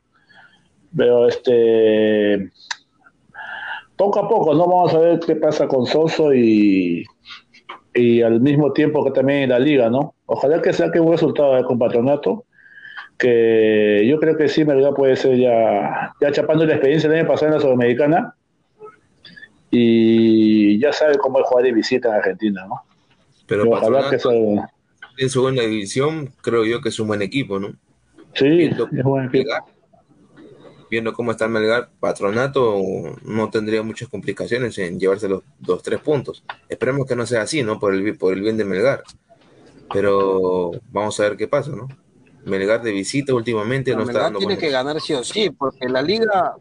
Pero este poco a poco, ¿no? Vamos a ver qué pasa con Soso y, y al mismo tiempo que también en la liga, ¿no? Ojalá que sea que un resultado con Patronato, que yo creo que sí, verdad puede ser ya, ya chapando la experiencia del año pasado en la Sudamericana y ya sabe cómo es jugar de visita en Argentina, ¿no? Pero ojalá que sea... en segunda división creo yo que es un buen equipo, ¿no? Sí, es buen equipo viendo cómo está Melgar, Patronato no tendría muchas complicaciones en llevarse los dos, tres puntos. Esperemos que no sea así, ¿no? Por el, por el bien de Melgar. Pero vamos a ver qué pasa, ¿no? Melgar de visita últimamente no, está dando tiene que ganar sí o sí, porque la liga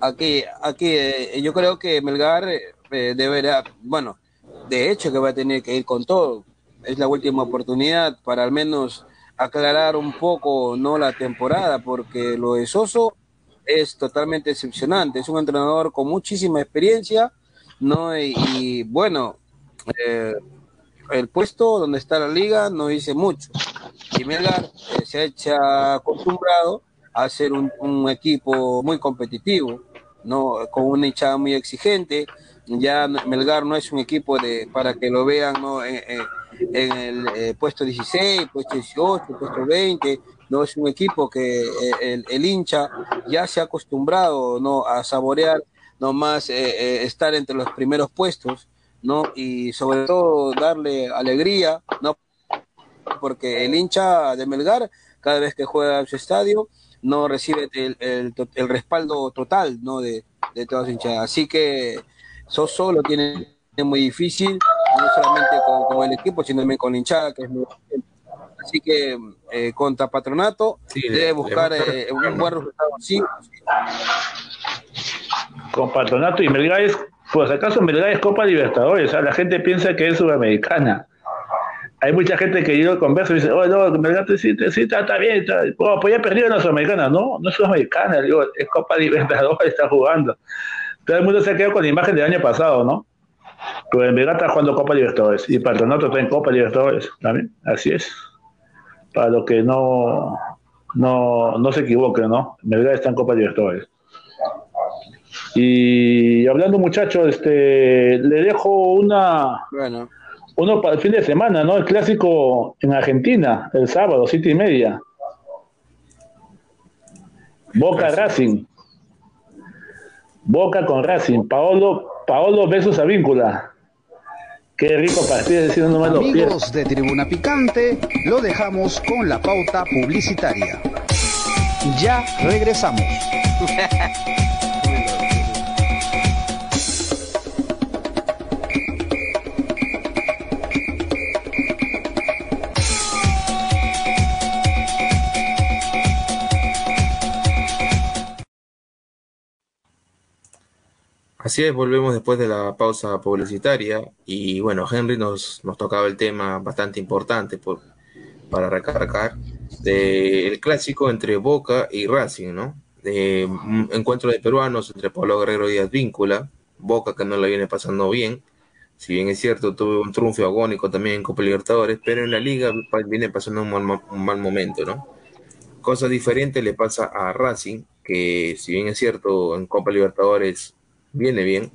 aquí, aquí eh, yo creo que Melgar eh, deberá, bueno, de hecho que va a tener que ir con todo. Es la última oportunidad para al menos aclarar un poco no la temporada, porque lo de Soso es totalmente decepcionante. Es un entrenador con muchísima experiencia, ¿no? Y, bueno, eh, el puesto donde está la liga no dice mucho. Y Melgar eh, se ha acostumbrado a ser un, equipo muy competitivo, ¿no? Con una hinchada muy exigente. Ya Melgar no es un equipo de para que lo vean, ¿no? En el eh, puesto 16, puesto 18, puesto 20. No es un equipo que eh, el, hincha ya se ha acostumbrado ¿no? a saborear nomás eh, estar entre los primeros puestos, ¿no? Y sobre todo darle alegría, ¿no? Porque el hincha de Melgar, cada vez que juega en su estadio, no recibe el, el, respaldo total, ¿no? De, de todas las hinchadas. Así que Soso lo tiene muy difícil no solamente con, el equipo, sino también con la hinchada, que es muy Así que eh, contra Patronato debe buscar eh, un buen resultado. Sí. Con Patronato y Melgar es, pues acaso Melgar es Copa Libertadores, o sea, la gente piensa que es sudamericana. Hay mucha gente que yo converso y dice, oh, no, Melgar sí, sí está, está, bien, está, oh, pues ya perdido en la sudamericana. No, no es sudamericana, digo, es Copa Libertadores, está jugando. Todo el mundo se ha quedado con la imagen del año pasado, ¿no? Pero en Melgar está jugando Copa Libertadores y Patronato está en Copa Libertadores también, así es. Para los que no, no, no se equivoquen, ¿no? Melgar está en Copa Libertadores. Y hablando muchachos, este, le dejo una, Bueno, uno para el fin de semana, ¿no? El clásico en Argentina, el sábado, siete y media. Boca Racing. Boca con Racing. Paolo, Paolo versus Avíncula. Qué rico partido, decir, no me lo pierdo. Amigos de Tribuna Picante, lo dejamos con la pauta publicitaria. Ya regresamos. Así es, volvemos después de la pausa publicitaria y bueno, Henry nos, nos tocaba el tema bastante importante por, para recargar del clásico entre Boca y Racing, ¿no? De un encuentro de peruanos entre Pablo Guerrero y Advíncula, Boca que no la viene pasando bien, si bien es cierto, tuvo un triunfo agónico también en Copa Libertadores, pero en la liga viene pasando un mal, un mal momento, ¿no? Cosa diferente le pasa a Racing, que si bien es cierto, en Copa Libertadores viene bien,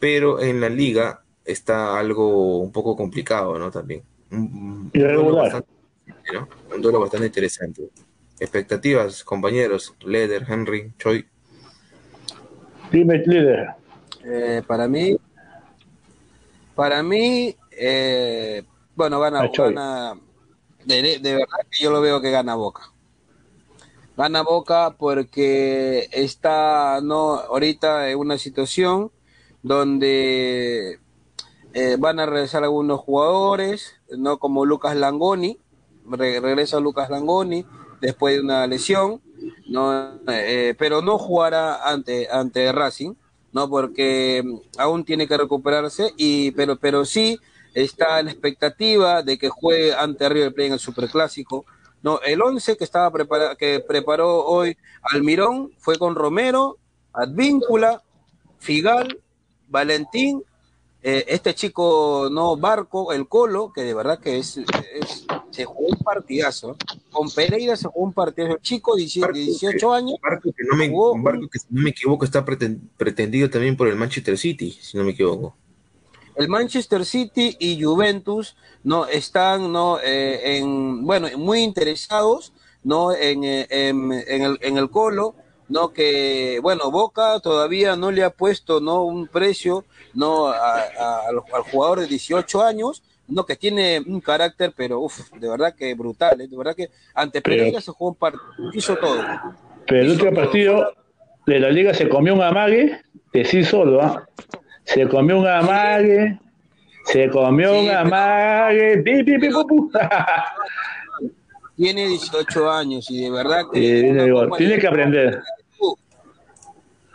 pero en la liga está algo un poco complicado, ¿no? También. Un, un duelo Irregular. bastante, ¿no? Un duelo bastante interesante. Expectativas, compañeros, Leder, Henry, Choi. Dime, líder. eh, para mí, para mí, eh, bueno, gana, Ah, gana de, de verdad que yo lo veo que gana Boca. Gana Boca porque está no ahorita en una situación donde eh, van a regresar algunos jugadores, no como Lucas Langoni, re- regresa Lucas Langoni después de una lesión, no, eh, pero no jugará ante ante Racing, no porque mm, aún tiene que recuperarse y pero pero sí está la expectativa de que juegue ante River Plate en el Superclásico. No, el 11 que estaba prepara, que preparó hoy Almirón fue con Romero, Advíncula, Figal, Valentín, eh, este chico no Barco, el Colo, que de verdad que es, es- se jugó un partidazo. Con Pereira se jugó un partidazo. Chico, 18, 18 años. Barco que no me, jugó un barco que si no me equivoco está preten- pretendido también por el Manchester City, si no me equivoco. El Manchester City y Juventus no están no Eh, en bueno muy interesados no en, eh, en, en el, en el Colo no que bueno Boca todavía no le ha puesto no un precio no a- a- al, al jugador de 18 años no que tiene un carácter pero uf, de verdad que brutal ¿eh? de verdad que ante Pereira se jugó un partido hizo todo Pero el último partido de la liga se comió un amague de sí solo, ¿ah? Se comió un amague, se comió Sí, un amague, pi, pi, pi, pu, tiene 18 años y de verdad que Eh, tiene que aprender.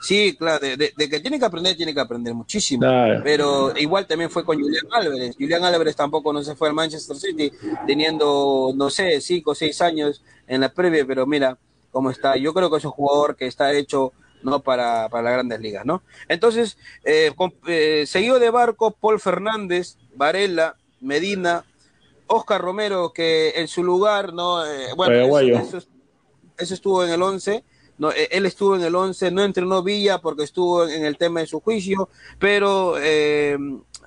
Sí, claro, de, de- de que tiene que aprender, tiene que aprender muchísimo. Claro. Pero igual también fue con Julián Álvarez. Julián Álvarez tampoco no se fue al Manchester City, teniendo, no sé, cinco o seis años en la previa, pero mira cómo está. Yo creo que es un jugador que está hecho no para, para las grandes ligas, ¿no? Entonces, eh, con- eh, seguido de Barco, Paul Fernández, Varela, Medina, Oscar Romero, que en su lugar, ¿no? Eh, bueno, eso, estuvo en el 11. No, eh, él estuvo en el 11, no entrenó Villa porque estuvo en el tema de su juicio, pero eh,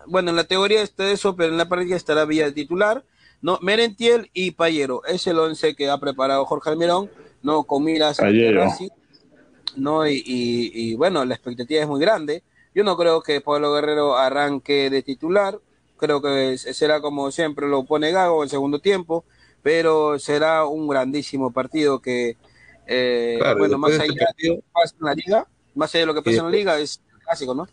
bueno, en la teoría está eso, pero en la práctica estará Villa titular. No, Merentiel y Payero, es el 11 que ha preparado Jorge Almirón, no con miras. Racing, no y, y- y, bueno, la expectativa es muy grande. Yo no creo que Pablo Guerrero arranque de titular, creo que será como siempre lo pone Gago en segundo tiempo, pero será un grandísimo partido que, eh, Claro, bueno, más después de allá este de lo que pasa en la liga, más allá de lo que pasa en la liga, es clásico, ¿no?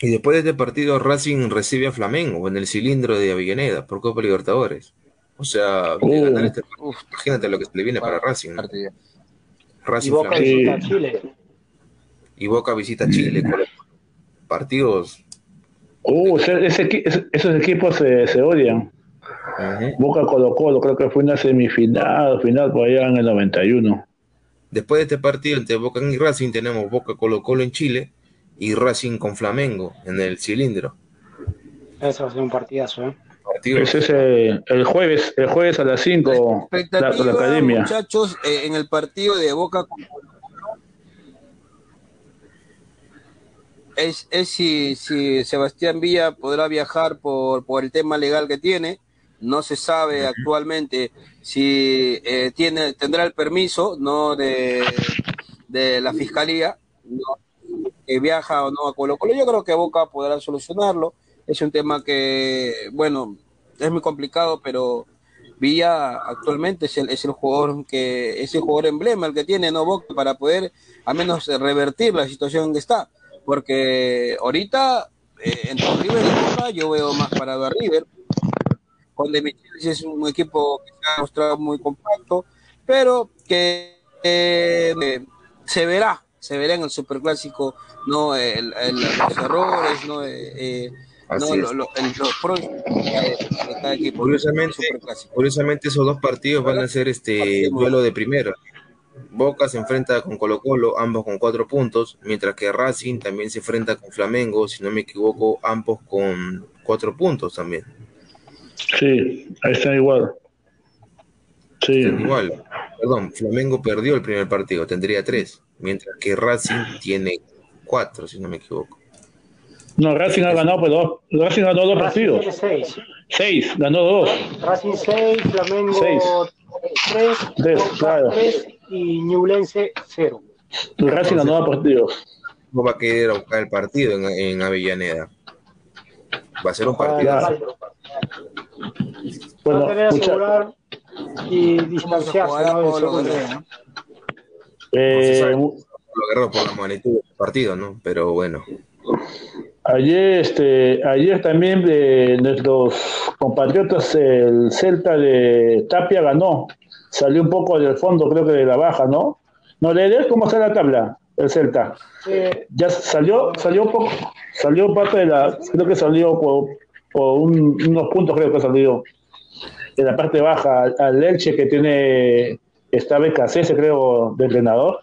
Y después de este partido, Racing recibe a Flamengo en el cilindro de Avellaneda por Copa Libertadores. O sea, de Uh. ganar este partido, imagínate lo que le viene para Racing. ¿no? Partido. Y Racing Boca Flamengo. visita a Chile. Y Boca visita a Chile. con partidos. Uh, ese- ese esos equipos se, se odian. Boca Colo Colo, creo que fue una semifinal, final por allá en el 91. Después de este partido entre Boca y Racing, tenemos Boca Colo Colo en Chile y Racing con Flamengo en el cilindro. Eso va a ser un partidazo, ¿eh? Partido Ese es el, el jueves, el jueves a las 5, la, la academia. muchachos, eh, en el partido de Boca con es, es si, si Sebastián Villa podrá viajar por, por el tema legal que tiene. No se sabe actualmente si eh, tiene, tendrá el permiso no de, de la fiscalía, que viaja o no a Colo Colo. Yo creo que Boca podrá solucionarlo. Es un tema que, bueno, es muy complicado, pero Villa actualmente es el, es el jugador que es el jugador emblema el que tiene no Boca para poder al menos revertir la situación que está. Porque ahorita eh, entre River y Boca yo veo más parado a River. Con De es un equipo que se ha mostrado muy compacto pero que eh, se verá se verá en el superclásico no el, los errores no eh, no, lo, lo, el, curiosamente, curiosamente esos dos partidos van a ser este duelo de primero. Boca se enfrenta con Colo Colo, ambos con cuatro puntos, mientras que Racing también se enfrenta con Flamengo, si no me equivoco, ambos con cuatro puntos también. Sí, ahí está igual. Sí. igual. Perdón, Flamengo perdió el primer partido, tendría tres, mientras que Racing tiene cuatro, si no me equivoco. No, Racing ha ganado pues, dos. Racing ganó dos partidos. Seis. Seis, ganó dos. Racing 6, Flamengo 3, tres, claro. 3 y Ñublense 0. Racing ganó dos partidos. No va a querer buscar el partido en, en, Avellaneda. Va a ser un partido. Bueno, va a querer asegurar y distanciarse. ¿no? Lo eh, lo agarró por la magnitud del partido, ¿no? Pero bueno. Ayer, este, ayer también de nuestros compatriotas, el Celta de Tapia ganó. Salió un poco del fondo, creo que de la baja, ¿no? No, de cómo está la tabla, el Celta. Ya salió, salió un poco, salió parte de la, creo que salió por, unos puntos, creo que salió en la parte baja al Leche que tiene, está BKC, creo, de entrenador,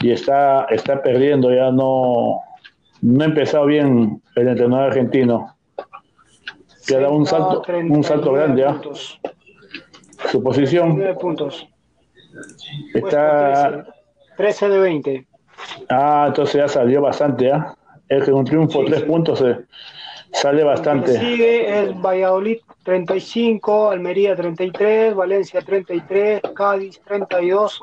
y está, está perdiendo, ya no, no ha empezado bien el entrenador argentino. Que ha dado un salto, un salto grande. ¿ah? Su posición. puntos. Está. 13, de 20. Ah, entonces ya salió bastante. ¿ah? Es que un triunfo, tres puntos, eh, sale bastante. sigue es Valladolid 35, Almería 33, Valencia 33, Cádiz 32,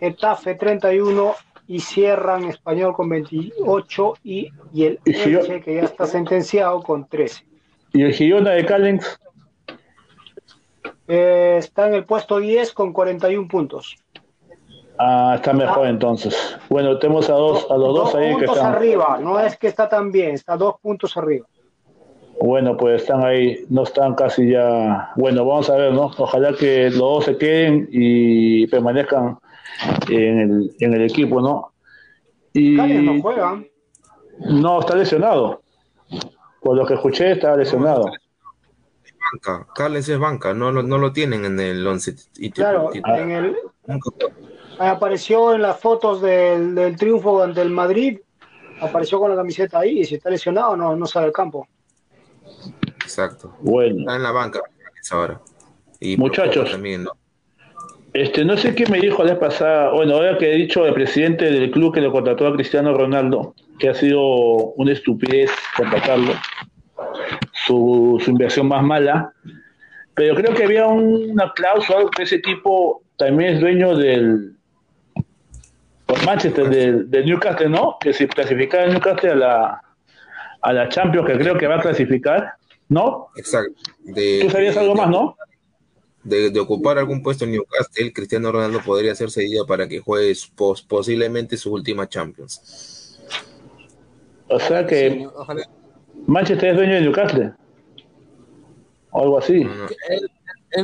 Getafe 31 y cierran Español con 28 y, y el Elche, que ya está sentenciado, con 13. ¿Y el Girona de Callens? Eh, está en el puesto 10 con 41 puntos. Ah, está mejor ah. entonces. Bueno, tenemos a dos, a los dos, ahí que están. arriba, no es que está tan bien, está dos puntos arriba. Bueno, pues están ahí, no están casi ya. Bueno, vamos a ver, ¿no? Ojalá que los dos se queden y permanezcan en el, en el equipo, ¿no? Y no juega. No, está lesionado. Por lo que escuché, está lesionado. Banca. Carles es banca, no, no, no lo tienen en el 11. Claro, en el, apareció en las fotos del, del triunfo ante el Madrid, apareció con la camiseta ahí, y si está lesionado no, no sale al campo. Exacto. Bueno. Está en la banca ahora. Y Muchachos, también, ¿no? Este, no sé qué me dijo la vez pasada, bueno, ahora que he dicho el presidente del club que lo contrató a Cristiano Ronaldo, que ha sido una estupidez contratarlo, su, inversión más mala, pero creo que había una cláusula que ese tipo también es dueño del por Manchester, del, Newcastle, ¿no? Que si clasificara el Newcastle a la, a la Champions, que creo que va a clasificar, ¿no? Exacto. Tú sabías algo más, ¿no? De, ocupar algún puesto en Newcastle, Cristiano Ronaldo podría ser cedido para que juegue posiblemente su última Champions. O sea que Manchester es dueño de Newcastle. O algo así. Eh,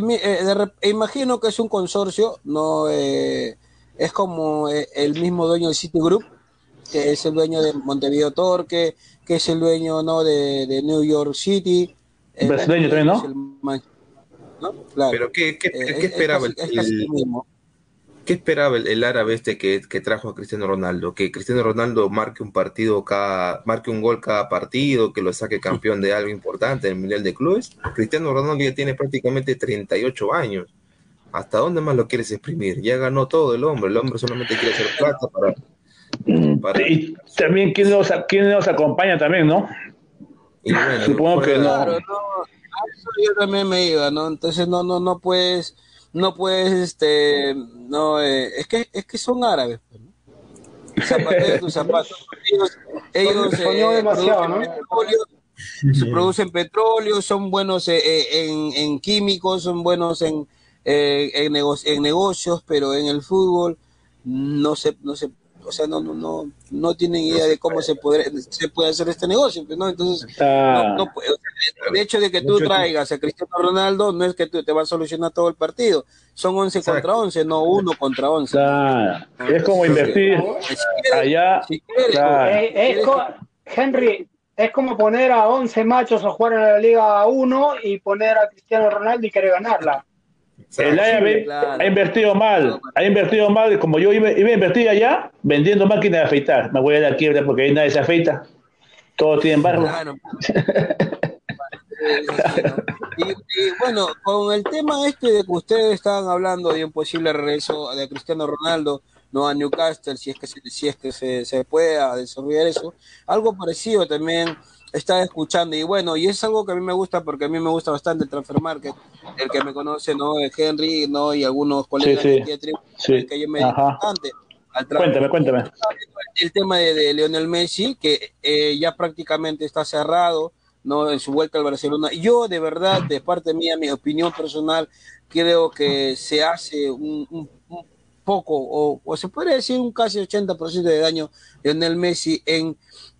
imagino que es un consorcio, no eh, es como eh, el mismo dueño de Citigroup, que es el dueño de Montevideo Torque, que es el dueño no de, New York City. Brasileño también, ¿no? Pero ¿qué, qué, eh, esperaba el, ¿qué esperaba el, árabe este que, trajo a Cristiano Ronaldo? Que Cristiano Ronaldo marque un partido cada, marque un gol cada partido, que lo saque campeón de algo importante en el Mundial de Clubes. Cristiano Ronaldo ya tiene prácticamente 38 años. ¿Hasta dónde más lo quieres exprimir? Ya ganó todo el hombre, el hombre solamente quiere hacer plata para Y también quién nos, quién nos acompaña también, ¿no? Supongo que no. Claro, no. Yo también me iba, ¿no? Entonces no, no, no puedes, no puedes, este, no, eh, es que, es que son árabes, pues, ¿no? Zapatero tus zapatos. Ellos, ellos eh, demasiado, ¿no? petróleo, se producen petróleo, son buenos eh, eh, en, en, químicos, son buenos en, eh, en, nego en, negocios, pero en el fútbol no se, no se, o sea, no, no, no, no tienen idea de cómo se puede, se puede hacer este negocio, pues, ¿no? Entonces, no, no, el hecho de que tú traigas a Cristiano Ronaldo no es que tú te vas a solucionar todo el partido, son 11 Exacto. contra 11, no uno contra 11. Claro. Es como invertir allá. Si claro. es, es Henry, es como poner a 11 machos a jugar en la Liga 1 y poner a Cristiano Ronaldo y querer ganarla. El AYB claro. ha invertido mal, ha invertido mal, como yo iba, iba a invertir allá vendiendo máquinas de afeitar. Me voy a dar quiebra porque ahí nadie se afeita. Todos tienen barro. Claro. y, y, bueno, con el tema este de que ustedes estaban hablando de un posible regreso de Cristiano Ronaldo, no a Newcastle, si es que, si es que se, se pueda desarrollar eso, algo parecido también estaba escuchando y bueno, y es algo que a mí me gusta porque a mí me gusta bastante el transfer market, el que me conoce, ¿no? Henry, ¿no? Y algunos colegas sí, sí. de sí. que yo me bastante. Al cuéntame, cuéntame. El tema de, de Lionel Messi, que eh, ya prácticamente está cerrado, ¿no? En su vuelta al Barcelona. Yo, de verdad, de parte mía, mi opinión personal, creo que se hace un, un, un poco, o, o, se puede decir un casi 80% de daño Lionel Messi en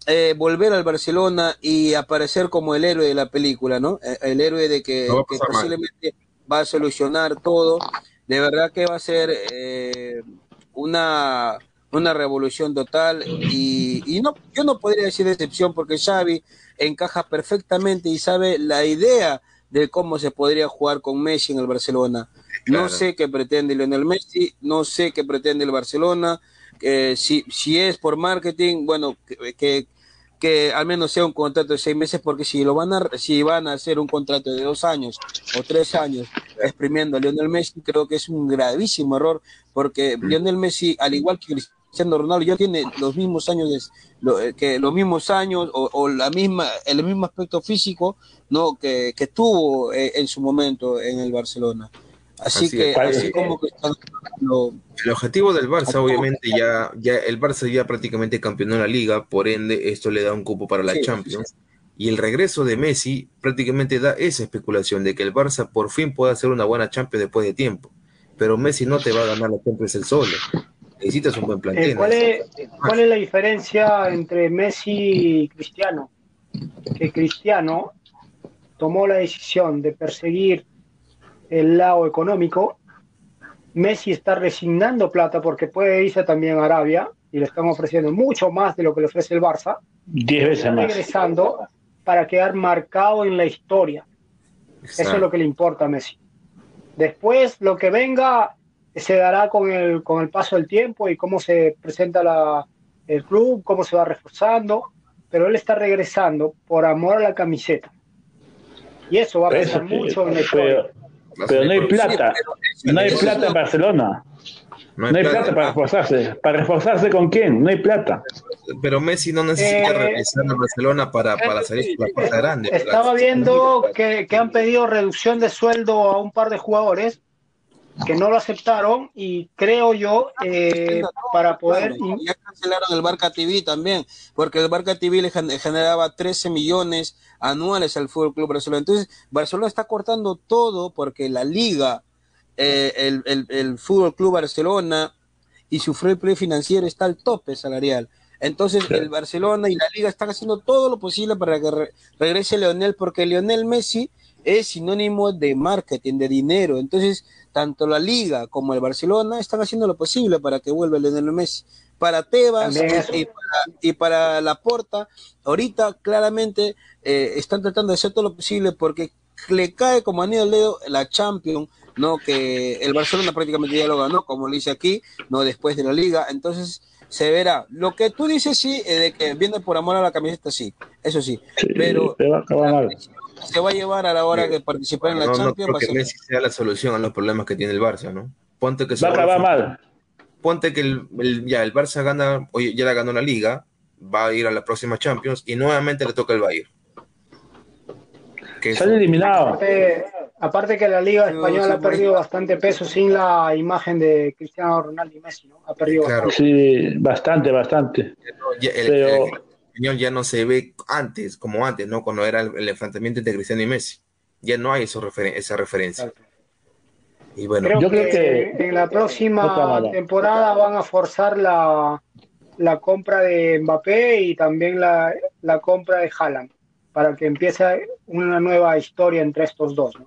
eh, volver al Barcelona y aparecer como el héroe de la película, ¿no? Eh, El héroe de que, No posiblemente va a solucionar todo. De verdad que va a ser eh, una, una revolución total y, y no, yo no podría decir excepción porque Xavi encaja perfectamente y sabe la idea de cómo se podría jugar con Messi en el Barcelona. Claro. No sé qué pretende Lionel Messi, no sé qué pretende el Barcelona. Eh, si, si es por marketing, bueno, que, que, que, al menos sea un contrato de seis meses, porque si lo van a, si van a hacer un contrato de dos años o tres años exprimiendo a Lionel Messi, creo que es un gravísimo error, porque Lionel Messi, al igual que Cristiano Ronaldo, ya tiene los mismos años de, lo, eh, que los mismos años o, o, la misma, el mismo aspecto físico, no, que, que tuvo eh, en su momento en el Barcelona. Así, así que, es. así como que están lo... El objetivo del Barça, obviamente, ya, ya el Barça ya prácticamente campeonó la liga, por ende, esto le da un cupo para la sí, Champions. Sí. Y el regreso de Messi prácticamente da esa especulación de que el Barça por fin pueda hacer una buena Champions después de tiempo. Pero Messi no te va a ganar la Champions el solo. Necesitas un buen plantel. Eh, ¿cuál, es, ¿Cuál es la diferencia entre Messi y Cristiano? Que Cristiano tomó la decisión de perseguir el lado económico. Messi está resignando plata porque puede irse también a Arabia y le están ofreciendo mucho más de lo que le ofrece el Barça. Diez veces está más. regresando para quedar marcado en la historia. Exacto. Eso es lo que le importa a Messi. Después, lo que venga se dará con el, con el paso del tiempo y cómo se presenta la, el club, cómo se va reforzando, pero él está regresando por amor a la camiseta. Y eso va a pesar mucho en la historia. Pero, no hay plata, no hay plata en Barcelona. No hay, no hay plata. plata. para reforzarse. ¿Para reforzarse con quién? No hay plata. Pero Messi no necesita eh, regresar a Barcelona para, para salir por la puerta grande. Estaba viendo que, que han pedido reducción de sueldo a un par de jugadores que no lo aceptaron y creo yo eh, para poder ya cancelaron el Barca TV también porque el Barca TV le generaba 13 millones anuales al Fútbol Club Barcelona. Entonces Barcelona está cortando todo porque la liga eh, el, el, el, Fútbol Club Barcelona y su free play financiero está al tope salarial. Entonces el Barcelona y la liga están haciendo todo lo posible para que re regrese Leonel porque Leonel Messi es sinónimo de marketing, de dinero. Entonces, tanto la Liga como el Barcelona están haciendo lo posible para que vuelva Lionel Messi. Para Tebas y, para, y para Laporta, ahorita claramente eh, están tratando de hacer todo lo posible porque le cae como anillo al dedo la Champions, ¿no? Que el Barcelona prácticamente ya lo ganó, como lo dice aquí, ¿no? Después de la Liga. Entonces, se verá. Lo que tú dices, sí, eh, de que viene por amor a la camiseta, sí, eso sí. sí pero la, se va a llevar a la hora de participar en la no, Champions. No creo que Messi sea la solución a los problemas que tiene el Barça, ¿no? Ponte que va a acabar mal. ponte que el, el- ya el Barça gana, oye, ya la ganó la liga, va a ir a la próxima Champions y nuevamente le toca el Bayern. Que Sale eliminado. Aparte, aparte que la Liga Española ha perdido bastante peso sin la imagen de Cristiano Ronaldo y Messi, ¿no? Ha perdido Claro. bastante. Sí, bastante, bastante. el, Pero- el- el español ya no se ve antes, como antes, ¿no? Cuando era el, el enfrentamiento entre Cristiano y Messi. Ya no hay eso referen- esa referencia. Y bueno, Creo, Yo que, creo que- en la próxima temporada van a forzar la, la compra de Mbappé y también la, la compra de Haaland para que empiece una nueva historia entre estos dos. ¿no?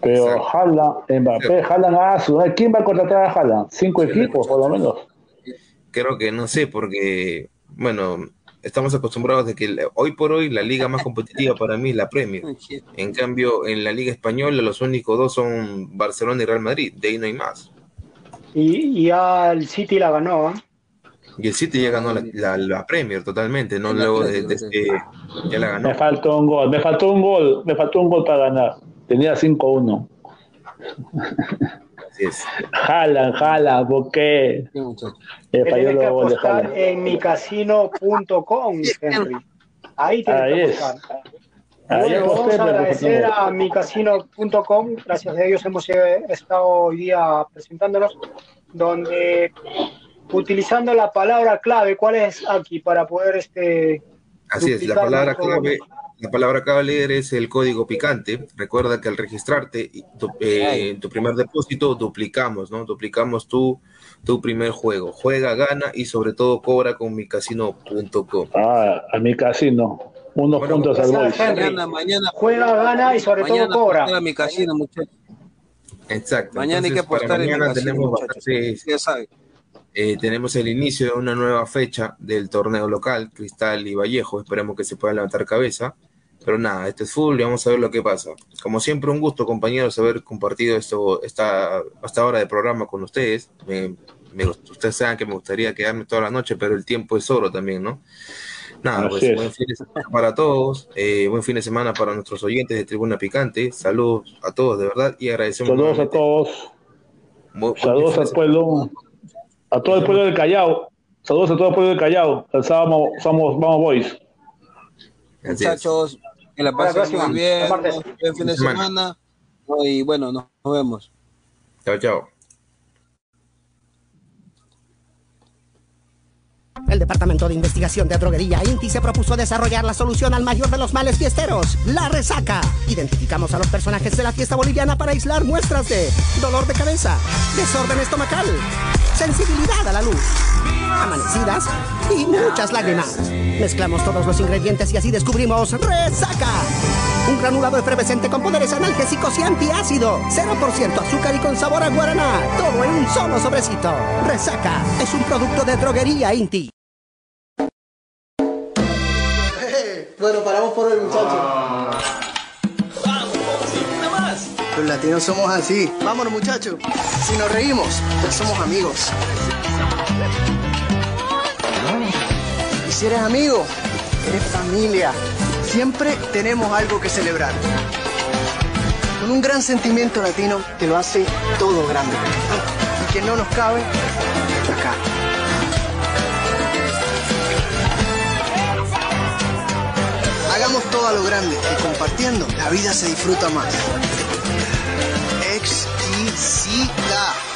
Pero Haaland, Mbappé, Haaland, ah, su- ¿quién va a contratar a Haaland? Cinco equipos, por lo menos. creo que no sé, porque, bueno, estamos acostumbrados de que hoy por hoy la liga más competitiva para mí es la Premier. En cambio, en la liga española los únicos dos son Barcelona y Real Madrid, de ahí no hay más. Y, ya el City la ganó. ¿eh? Y el City ya ganó la, la- la Premier totalmente, ¿no? Luego de, de este- ya la ganó. Me faltó un gol, me faltó un gol, me faltó un gol para ganar. Tenía 5-1. Es. Jalan, jalan, ¿por qué? Sí, muchacho. Le Que falló tienes que los goles en micasino.com, Henry. Ahí tienes Ahí que es. apostar. Ahí Bueno, aposté, vamos a pero agradecer no. a micasino.com, gracias a ellos hemos eh, estado hoy día presentándonos, donde utilizando la palabra clave, ¿cuál es aquí para poder este Así es, la palabra clave, la palabra clave líder es el código picante. Recuerda que al registrarte y tu, eh, tu primer depósito, duplicamos, ¿no? Duplicamos tu, tu primer juego. Juega, gana y sobre todo cobra con micasino.com. Ah, a mi casino. Unos Bueno, puntos al. Henry. Mañana, mañana. Juega, gana y sobre mañana todo cobra. a mi casino, muchachos. Exacto. Mañana hay que Entonces, apostar en mi mañana casino, tenemos bastantes Ya saben. Eh, tenemos el inicio de una nueva fecha del torneo local, Cristal y Vallejo. Esperemos que se puedan levantar cabeza. Pero nada, este es full y vamos a ver lo que pasa. Como siempre, un gusto, compañeros, haber compartido esto, esta, hasta hora de programa con ustedes. Me- me ustedes saben que me gustaría quedarme toda la noche, pero el tiempo es oro también, ¿no? Nada, Así pues es. buen fin de semana para todos, eh, buen fin de semana para nuestros oyentes de Tribuna Picante. Saludos a todos, de verdad, y agradecemos. Saludos a nuevamente. todos. Bu- buen Saludos al pueblo, a todo el pueblo del Callao. Saludos a todo el pueblo del Callao. El sábado vamos, vamos, vamos boys. Así es. Que la pasen próxima. muy bien. Buen fin de Semana. Y bueno, nos nos vemos. Chao, chao. El Departamento de Investigación de Droguería INTI se propuso desarrollar la solución al mayor de los males fiesteros, la resaca. Identificamos a los personajes de la fiesta boliviana para aislar muestras de dolor de cabeza, desorden estomacal, sensibilidad a la luz, amanecidas y muchas lágrimas. Mezclamos todos los ingredientes y así descubrimos resaca. Un granulado efervescente con poderes analgésicos y antiácido. 0% azúcar y con sabor a guaraná. Todo en un solo sobrecito. Resaca es un producto de droguería Inti. Bueno, paramos por hoy, muchachos. Los latinos somos así. Vámonos, muchachos. Si nos reímos, ya somos amigos. Y si eres amigo, eres familia. Siempre tenemos algo que celebrar. Con un gran sentimiento latino que lo hace todo grande. Y que no nos cabe acá. Hagamos todo a lo grande y compartiendo, la vida se disfruta más. Alex e Zica.